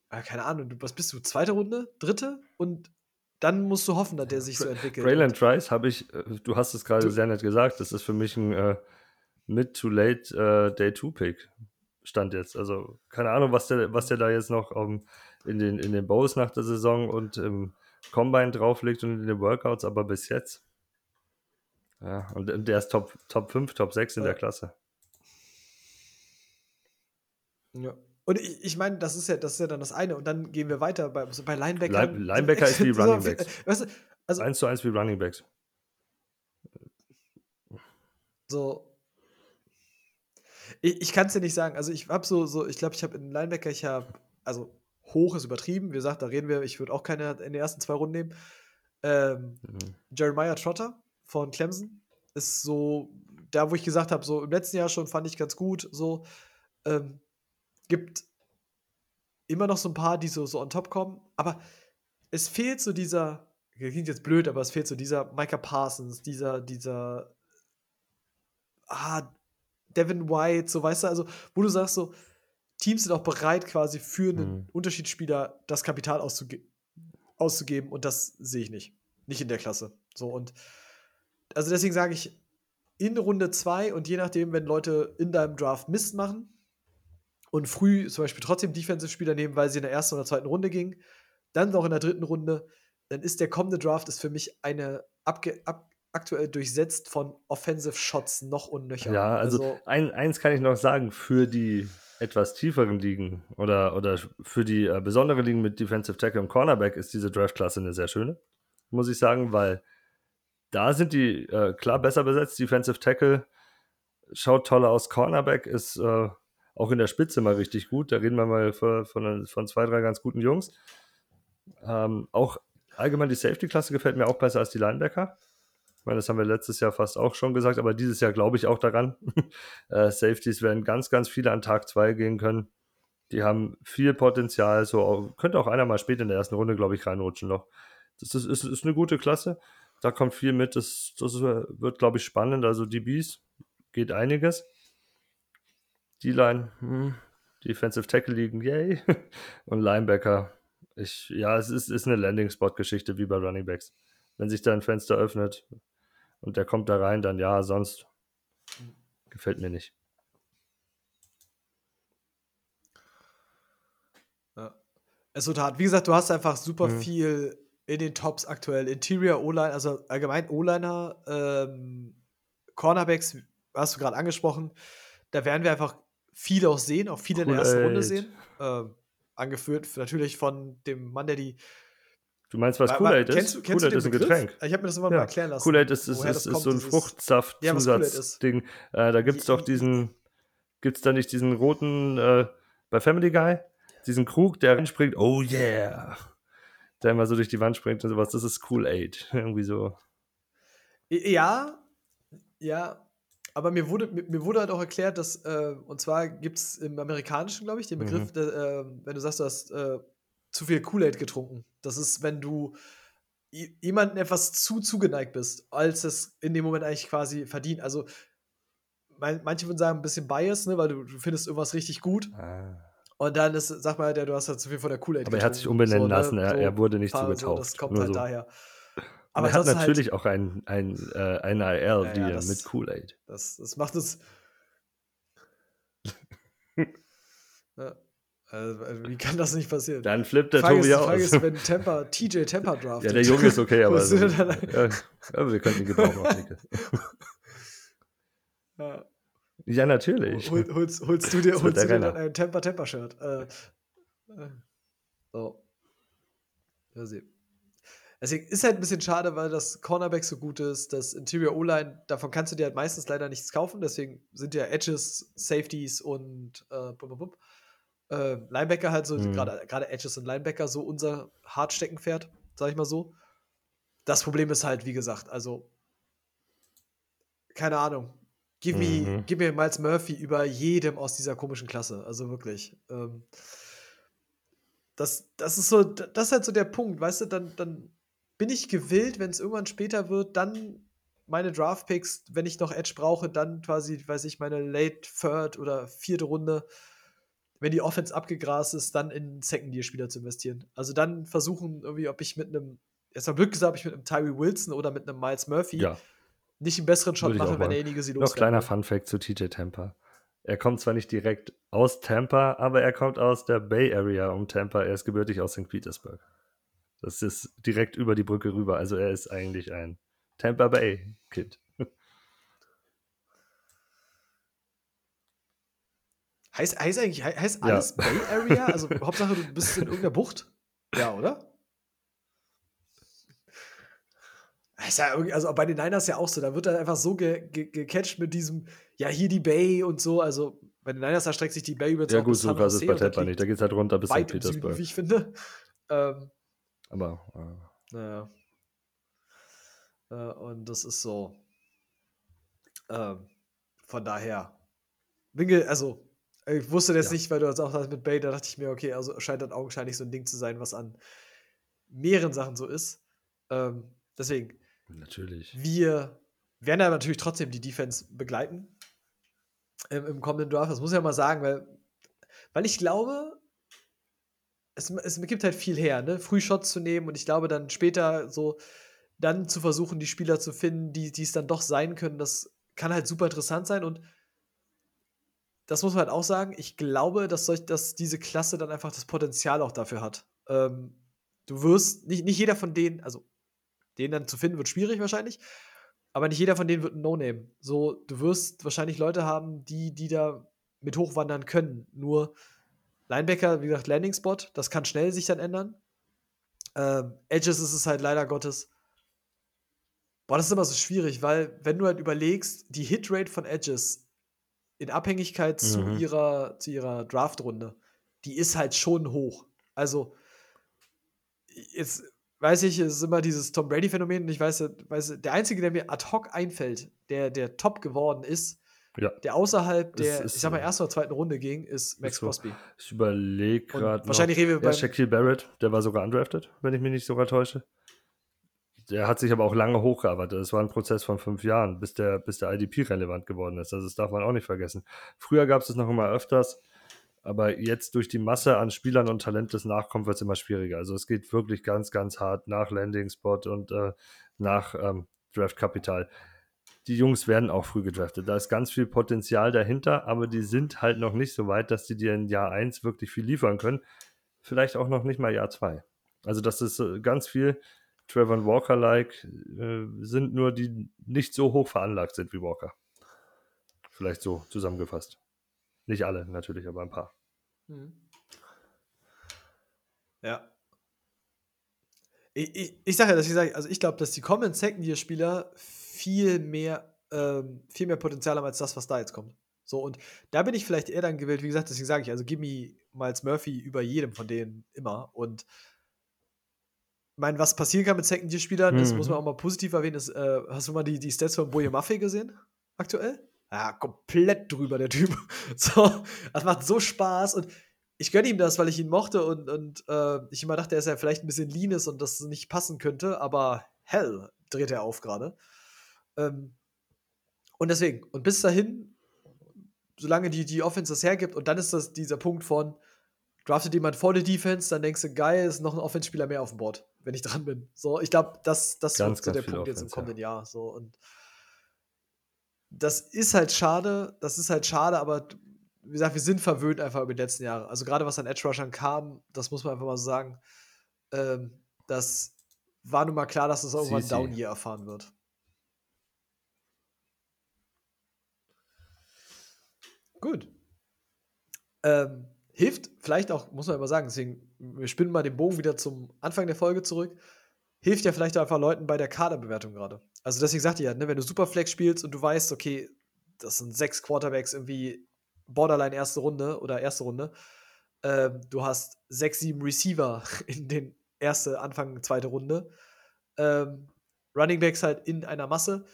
ah, keine Ahnung, was bist du, zweite Runde, dritte? Und dann musst du hoffen, dass der sich so entwickelt. Braylon Trice habe ich, äh, du hast es gerade sehr nett gesagt, das ist für mich ein äh, Mid-to-Late äh, Day-2-Pick. Stand jetzt. Also keine Ahnung, was der, was der da jetzt noch um, in, den, in den Bows nach der Saison und im Combine drauflegt und in den Workouts, aber bis jetzt. Ja, und der ist Top, Top 5, Top 6 in ja. der Klasse. Ja. Und ich, ich meine, das ist ja, das ist ja dann das eine. Und dann gehen wir weiter bei, so bei Linebacker. Line, Linebacker ist wie Running Backs. Weißt du, also, 1 zu 1 wie Running Backs. So. Ich, ich kann es dir nicht sagen. Also ich habe so, so, ich glaube, ich habe in Linebacker, ich habe, also hoch ist übertrieben. Wie gesagt, da reden wir, ich würde auch keine in den ersten zwei Runden nehmen. Ähm, mhm. Jeremiah Trotter von Clemson ist so, da wo ich gesagt habe, so im letzten Jahr schon fand ich ganz gut, so. Ähm, gibt immer noch so ein paar, die so, so on top kommen, aber es fehlt so dieser, klingt jetzt blöd, aber es fehlt so dieser Micah Parsons, dieser, dieser, ah, Devin White, so weißt du, also, wo du sagst, so, Teams sind auch bereit, quasi für einen mhm. Unterschiedsspieler das Kapital auszuge auszugeben und das sehe ich nicht. Nicht in der Klasse. So und also deswegen sage ich, in Runde 2 und je nachdem, wenn Leute in deinem Draft Mist machen, und früh zum Beispiel trotzdem Defensive-Spieler nehmen, weil sie in der ersten oder zweiten Runde gingen, dann noch in der dritten Runde, dann ist der kommende Draft ist für mich eine abge ab aktuell durchsetzt von Offensive Shots noch und nöcher. Ja, also, also ein, eins kann ich noch sagen, für die etwas tieferen Ligen oder, oder für die äh, besonderen Ligen mit Defensive Tackle und Cornerback ist diese Draft-Klasse eine sehr schöne, muss ich sagen, weil da sind die äh, klar besser besetzt. Defensive Tackle schaut toller aus, Cornerback ist äh, auch in der Spitze mal richtig gut. Da reden wir mal von, von, von zwei, drei ganz guten Jungs. Ähm, auch allgemein die Safety-Klasse gefällt mir auch besser als die Linebacker. Ich meine, das haben wir letztes Jahr fast auch schon gesagt, aber dieses Jahr glaube ich auch daran. äh, Safeties werden ganz, ganz viele an Tag 2 gehen können. Die haben viel Potenzial. So könnte auch einer mal spät in der ersten Runde, glaube ich, reinrutschen noch. Das ist, ist, ist eine gute Klasse. Da kommt viel mit. Das, das wird, glaube ich, spannend. Also die Bees geht einiges. D-Line, hm, Defensive Tackle liegen, yay. Und Linebacker, ich, ja, es ist, ist eine Landing-Spot-Geschichte wie bei Running Backs. Wenn sich da ein Fenster öffnet und der kommt da rein, dann ja, sonst gefällt mir nicht. Ja. Es ist total. Wie gesagt, du hast einfach super mhm. viel in den Tops aktuell. Interior O-Line, also allgemein O-Liner, ähm, Cornerbacks, hast du gerade angesprochen. Da werden wir einfach viele auch sehen, auch viele cool, in der ersten Runde sehen. Ähm, angeführt natürlich von dem Mann, der die. Du meinst, was Kool-Aid ist? Kool-Aid ist ein Getränk. Ich habe mir das immer ja. mal erklären lassen. Kool-Aid ist, ist, ist, ist, so ein Fruchtsaft-Zusatzding. Ja, äh, da gibt es doch diesen. Gibt es da nicht diesen roten. Äh, bei Family Guy? Diesen Krug, der reinspringt. Oh yeah! Der immer so durch die Wand springt und sowas. Das ist Kool-Aid. Irgendwie so. Ja. Ja, aber mir wurde, mir, wurde halt auch erklärt, dass, äh, und zwar gibt es im Amerikanischen, glaube ich, den Begriff, mhm. der, äh, wenn du sagst, du hast äh, zu viel Kool-Aid getrunken. Das ist, wenn du jemanden etwas zu zugeneigt bist, als es in dem Moment eigentlich quasi verdient. Also, manche würden sagen, ein bisschen Bias, ne, weil du, du findest irgendwas richtig gut. Ah. Und dann ist, sag mal, der, du hast halt zu viel von der Kool-Aid Aber er hat sich umbenennen so, ne, lassen, er, so er, wurde nicht zugetaucht. So, das kommt halt so. daher. Aber er hat halt natürlich halt, auch ein, ein, äh, ein IL ja, ja, mit Kool-Aid. Das, das macht es. ja. Also, wie kann das nicht passieren? Dann flippt der Tobi aus. Die Frage ist, wenn Temper, TJ Temper draft. Ja, der Junge ist okay, aber, so, ja, aber wir können ihn gebrauchen. ja. ja, natürlich. Hol, holst, holst du dir, holst du dir dann ein Temper Temper Shirt? Äh, äh. So. Ja, sehen. Deswegen ist halt ein bisschen schade, weil das Cornerback so gut ist, das Interior O-Line, davon kannst du dir halt meistens leider nichts kaufen, deswegen sind ja Edges, Safeties und äh, bub, bub, äh, Linebacker halt so, mhm. gerade Edges und Linebacker so unser Hartsteckenpferd, sag ich mal so. Das Problem ist halt, wie gesagt, also keine Ahnung. Give me, Mhm. gib mir Miles Murphy über jedem aus dieser komischen Klasse. Also wirklich. Ähm, das, das ist so, das ist halt so der Punkt, weißt du, dann, dann bin ich gewillt, wenn es irgendwann später wird, dann meine Draft-Picks, wenn ich noch Edge brauche, dann quasi, weiß ich, meine Late Third oder vierte Runde, wenn die Offense abgegrast ist, dann in Second-Year-Spieler zu investieren. Also dann versuchen, irgendwie, ob ich mit einem, jetzt mal Glück gesagt, ob ich mit einem Tyree Wilson oder mit einem Miles Murphy Ja, nicht einen besseren Shot mache, wenn machen. derjenige sie noch loswerden kleiner will. Fun-Fact zu TJ Tampa. Er kommt zwar nicht direkt aus Tampa, aber er kommt aus der Bay Area um Tampa. Er ist gebürtig aus St. Petersburg. Das ist direkt über die Brücke rüber. Also er ist eigentlich ein Tampa Bay Kid. Heißt, heißt eigentlich, hei- heißt Ja. alles Bay Area? Also Hauptsache, du bist in irgendeiner Bucht? Ja, oder? Ja also bei den Niners ja auch so, da wird dann einfach so ge ge gecatcht mit diesem, ja, hier die Bay und so. Also bei den Niners, da streckt sich die Bay übrigens Ja gut, so krass ist bei Tampa nicht. Da geht es halt runter bis weit im Süden, Petersburg. wie ich finde. Ähm, Aber äh, naja. Äh, und das ist so. Ähm, von daher. Winkel, also, ich wusste das Ja. nicht, weil du das auch hast mit Bay, da dachte ich mir, okay, also scheint das augenscheinlich so ein Ding zu sein, was an mehreren Sachen so ist. Ähm, deswegen, natürlich. wir werden aber natürlich trotzdem die Defense begleiten im, im kommenden Draft. Das muss ich ja mal sagen, weil, weil ich glaube, es, es gibt halt viel her, ne? Früh Shots zu nehmen und ich glaube dann später so dann zu versuchen, die Spieler zu finden, die die es dann doch sein können, das kann halt super interessant sein und das muss man halt auch sagen. Ich glaube, dass, solch, dass diese Klasse dann einfach das Potenzial auch dafür hat. Ähm, du wirst, nicht, nicht jeder von denen, also den dann zu finden, wird schwierig wahrscheinlich, aber nicht jeder von denen wird ein No-Name. So, du wirst wahrscheinlich Leute haben, die, die da mit hochwandern können. Nur Linebacker, wie gesagt, Landing-Spot, das kann schnell sich dann ändern. Ähm, Edges ist es halt leider Gottes. Boah, das ist immer so schwierig, weil, wenn du halt überlegst, die Hitrate von Edges in Abhängigkeit zu Mhm. ihrer, zu ihrer Draft-Runde, die ist halt schon hoch. Also, jetzt weiß ich, es ist immer dieses Tom Brady-Phänomen und ich weiß, weiß, der Einzige, der mir ad hoc einfällt, der, der top geworden ist, Ja. der außerhalb der, ist ich sag mal, so. ersten oder zweiten Runde ging, ist Max so. Crosby. Ich überlege gerade. wahrscheinlich reden wir ja, beim- Shaquille Barrett, der war sogar undrafted, wenn ich mich nicht sogar täusche. Der hat sich aber auch lange hochgearbeitet. Das war ein Prozess von fünf Jahren, bis der, bis der IDP relevant geworden ist. Also das darf man auch nicht vergessen. Früher gab es es noch immer öfters, aber jetzt durch die Masse an Spielern und Talent, das nachkommt, wird es immer schwieriger. Also es geht wirklich ganz, ganz hart nach Landing Spot und äh, nach ähm, Draftkapital. Die Jungs werden auch früh gedraftet. Da ist ganz viel Potenzial dahinter, aber die sind halt noch nicht so weit, dass die dir in Jahr 1 wirklich viel liefern können. Vielleicht auch noch nicht mal Jahr 2. Also das ist äh, ganz viel Trevor Walker-like, äh, sind nur die nicht so hoch veranlagt sind wie Walker. Vielleicht so zusammengefasst. Nicht alle natürlich, aber ein paar. Mhm. Ja. Ich, ich, ich sage ja, dass ich sage, also ich glaube, dass die kommenden Second-Year-Spieler viel mehr, ähm, viel mehr Potenzial haben als das, was da jetzt kommt. So, und da bin ich vielleicht eher dann gewählt, wie gesagt, deswegen sage ich, also gib mir Miles Murphy über jedem von denen immer. Und meine, was passieren kann mit Second-Year-Spielern, das Mhm. muss man auch mal positiv erwähnen, ist, äh, hast du mal die, die Stats von Boye Maffei gesehen? Aktuell? Ja, komplett drüber, der Typ. So, das macht so Spaß und ich gönne ihm das, weil ich ihn mochte und, und äh, ich immer dachte, er ist ja vielleicht ein bisschen lean ist und das nicht passen könnte, aber hell dreht er auf gerade. Ähm, und deswegen, und bis dahin, solange die, die Offense das hergibt, und dann ist das dieser Punkt von, draftet jemand vor der Defense, dann denkst du, geil, ist noch ein Offense-Spieler mehr auf dem Board, wenn ich dran bin. So, ich glaube, das, das Ganz, wird so der Punkt jetzt im kommenden Jahr. So, und das ist halt schade, das ist halt schade, aber wie gesagt, wir sind verwöhnt einfach über die letzten Jahre. Also gerade was an Edge Rushern kam, das muss man einfach mal so sagen, ähm, das war nun mal klar, dass es irgendwann CC. Down Year erfahren wird. Gut. Ähm, hilft vielleicht auch, muss man immer sagen, deswegen, wir spinnen mal den Bogen wieder zum Anfang der Folge zurück. Hilft ja vielleicht auch einfach Leuten bei der Kaderbewertung gerade. Also deswegen sagte ich ja, ne, wenn du Superflex spielst und du weißt, okay, das sind sechs Quarterbacks irgendwie Borderline erste Runde oder erste Runde, ähm, du hast sechs, sieben Receiver in den erste, Anfang, zweite Runde, ähm, Running Backs halt in einer Masse,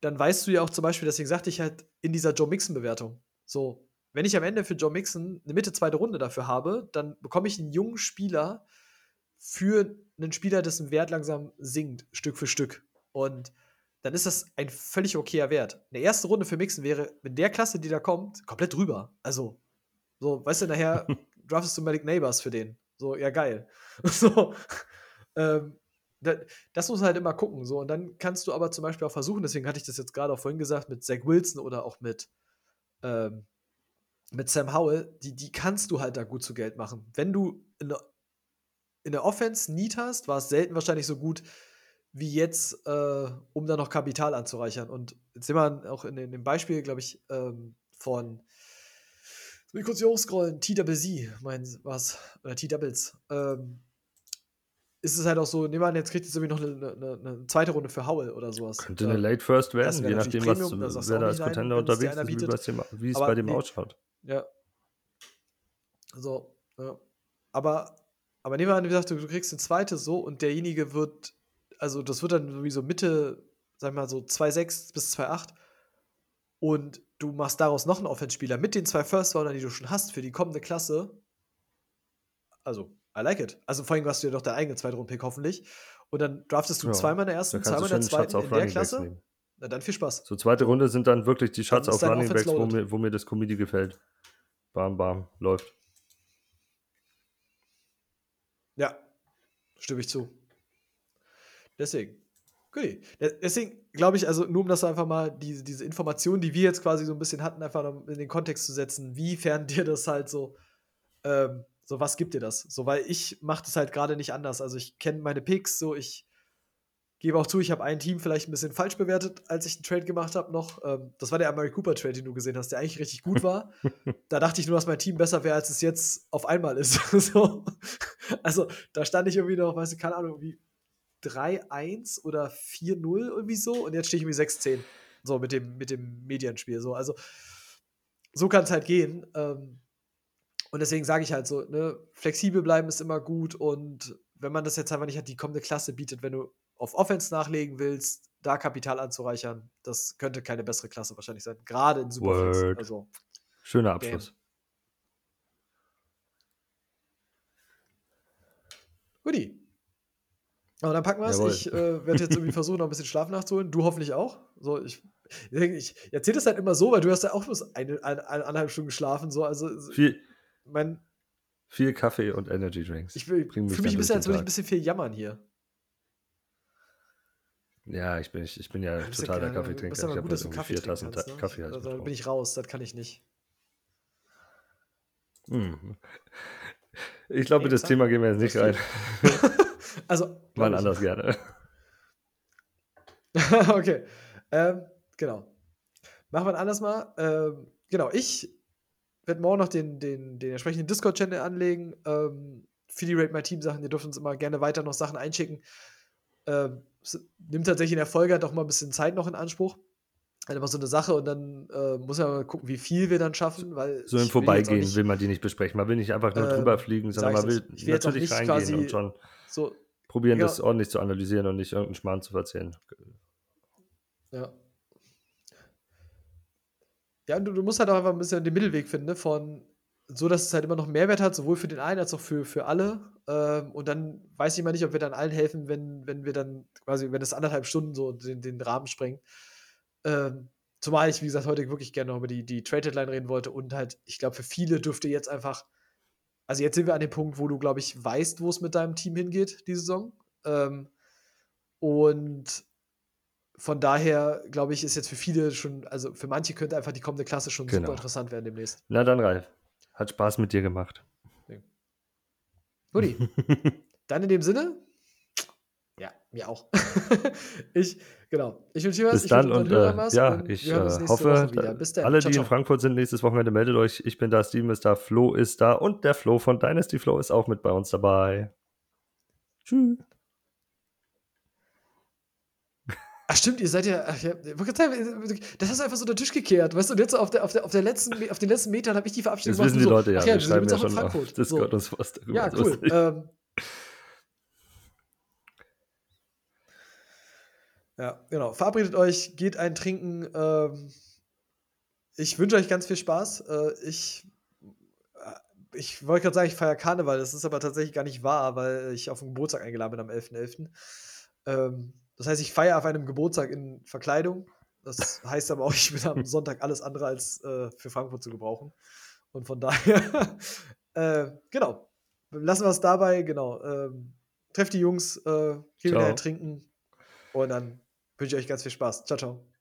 dann weißt du ja auch zum Beispiel, deswegen sagte ich halt in dieser Joe Mixon-Bewertung, so, wenn ich am Ende für Joe Mixon eine Mitte zweite Runde dafür habe, dann bekomme ich einen jungen Spieler für einen Spieler, dessen Wert langsam sinkt, Stück für Stück. Und dann ist das ein völlig okayer Wert. Eine erste Runde für Mixon wäre mit der Klasse, die da kommt, komplett drüber. Also, so, weißt du, nachher draftest du Malik Neighbors für den. So, ja, geil. so, ähm, das muss man halt immer gucken. So. Und dann kannst du aber zum Beispiel auch versuchen, deswegen hatte ich das jetzt gerade auch vorhin gesagt, mit Zach Wilson oder auch mit, ähm, mit Sam Howell, die, die kannst du halt da gut zu Geld machen. Wenn du in der, in der Offense Need hast, war es selten wahrscheinlich so gut wie jetzt, äh, um da noch Kapital anzureichern. Und jetzt sehen wir auch in, in dem Beispiel, glaube ich, ähm, von will kurz hier hochscrollen, TWZ, mein was, oder T-Doubles. Ähm, ist es halt auch so, nehmen wir an, jetzt kriegt jetzt irgendwie noch eine, eine, eine, zweite Runde für Howell oder sowas. Könnte eine Late First werden, je nachdem, Premium, was, wer da als Contender unterwegs ist, wie, es bei dem nee, ausschaut. Ja. So, ja. Aber, aber nehmen wir an, wie gesagt, du, du kriegst eine zweite so und derjenige wird, also das wird dann sowieso Mitte, sag ich mal so 2,6 bis 2,8 und du machst daraus noch einen Offenspieler mit den zwei First-Roundern, die du schon hast für die kommende Klasse. Also, I like it. Also vor allem hast du ja doch deinen eigenen Zweitrunden-Pick hoffentlich. Und dann draftest du ja, zweimal in der ersten, zweimal in der zweiten in der Klasse. Na dann viel Spaß. So zweite Runde sind dann wirklich die Schatz auf Running Backs, wo mir, wo mir das Comedy gefällt. Bam, bam, läuft. Ja, stimme ich zu. Deswegen. Gut. Deswegen glaube ich, also nur um das einfach mal, diese, diese Informationen, die wir jetzt quasi so ein bisschen hatten, einfach in den Kontext zu setzen, wiefern dir das halt so ähm, so, was gibt dir das? So, weil ich mache das halt gerade nicht anders. Also ich kenne meine Picks, so ich gebe auch zu, ich habe ein Team vielleicht ein bisschen falsch bewertet, als ich einen Trade gemacht habe noch. Ähm, das war der Amari Cooper Trade, den du gesehen hast, der eigentlich richtig gut war. da dachte ich nur, dass mein Team besser wäre, als es jetzt auf einmal ist. so. Also da stand ich irgendwie noch, weißt du, keine Ahnung, wie 3-1 oder 4-0 irgendwie so und jetzt stehe ich irgendwie 6-10. So mit dem, mit dem Medienspiel. So. Also so kann es halt gehen. Ähm, und deswegen sage ich halt so, ne, flexibel bleiben ist immer gut und wenn man das jetzt einfach nicht hat, die kommende Klasse bietet, wenn du auf Offense nachlegen willst, da Kapital anzureichern, das könnte keine bessere Klasse wahrscheinlich sein. Gerade in Superflex. Also, Schöner Abschluss. Guti. Aber dann packen wir es. Ich äh, werde jetzt irgendwie versuchen, noch ein bisschen Schlaf nachzuholen. Du hoffentlich auch. So, ich, ich, ich erzähle das halt immer so, weil du hast ja auch bloß eine, eine, eine, eineinhalb Stunden geschlafen. So, also, Viel, mein. Viel Kaffee und Energy Drinks. Ich fühle mich ein bisschen, als würde ich ein bisschen viel jammern hier. Ja, ich bin, ich, ich bin ja total der Kaffeetrinker. Ich habe gut, dass Kaffee vier Tassen kannst, ne? Kaffee. Also, da bin ich raus, das kann ich nicht. Hm. Ich glaube, das Thema gehen wir jetzt nicht rein. also. Mal anders gerne. okay. Ähm, genau. Machen wir ein anderes Mal. Ähm, genau, ich werde morgen noch den, den, den entsprechenden Discord-Channel anlegen. Ähm, für die Rate My Team Sachen. Ihr dürft uns immer gerne weiter noch Sachen einschicken. Ähm, nimmt tatsächlich in der Folge halt auch mal ein bisschen Zeit noch in Anspruch. Halt immer so eine Sache und dann äh, muss man mal gucken, wie viel wir dann schaffen. Weil so im Vorbeigehen will, will, man die nicht besprechen. Man will nicht einfach nur äh, drüber fliegen, sondern man will, will natürlich reingehen und schon so, probieren, ja, das ordentlich zu analysieren und nicht irgendeinen Schmarrn zu erzählen. Ja. Ja, du, du musst halt auch einfach ein bisschen den Mittelweg finden, ne? von so, dass es halt immer noch Mehrwert hat, sowohl für den einen als auch für, für alle. Ähm, und dann weiß ich mal nicht, ob wir dann allen helfen, wenn, wenn wir dann quasi, wenn es anderthalb Stunden so den, den Rahmen sprengt. Ähm, zumal ich, wie gesagt, heute wirklich gerne noch über die, die Trade-Deadline reden wollte und halt, ich glaube, für viele dürfte jetzt einfach, also jetzt sind wir an dem Punkt, wo du, glaube ich, weißt, wo es mit deinem Team hingeht, die Saison. Ähm, und von daher, glaube ich, ist jetzt für viele schon, also für manche könnte einfach die kommende Klasse schon genau. super interessant werden demnächst. Na dann, Ralf. Hat Spaß mit dir gemacht. Guti. dann in dem Sinne, ja, mir auch. ich, genau. Ich wünsche dir was. Bis dann und äh, was ja, und ich äh, hoffe, alle, ciao, die in Frankfurt sind, nächstes Wochenende meldet euch. Ich bin da, Steven ist da, Flo ist da und der Flo von Dynasty Flo ist auch mit bei uns dabei. Tschüss. Ach stimmt, ihr seid ja, ach, ja das hast du einfach so unter den Tisch gekehrt, weißt du, und jetzt auf, der, auf, der, auf, der letzten, auf den letzten Metern habe ich die Verabschiedung gemacht. Das wissen die Leute, ja, ach, ja, wir schreiben ja schon auf Discord so. und was darüber. Ja, cool. Ähm, Ja, genau. Verabredet euch, geht ein Trinken. Ähm, ich wünsche euch ganz viel Spaß. Äh, ich äh, ich wollte gerade sagen, ich feiere Karneval. Das ist aber tatsächlich gar nicht wahr, weil ich auf den Geburtstag eingeladen bin am 11.11. .11. Ähm, das heißt, ich feiere auf einem Geburtstag in Verkleidung. Das heißt aber auch, ich bin am Sonntag alles andere als äh, für Frankfurt zu gebrauchen. Und von daher, äh, genau, lassen wir es dabei. Genau, ähm, trefft die Jungs, äh, viel wieder trinken und dann wünsche ich euch ganz viel Spaß. Ciao, ciao.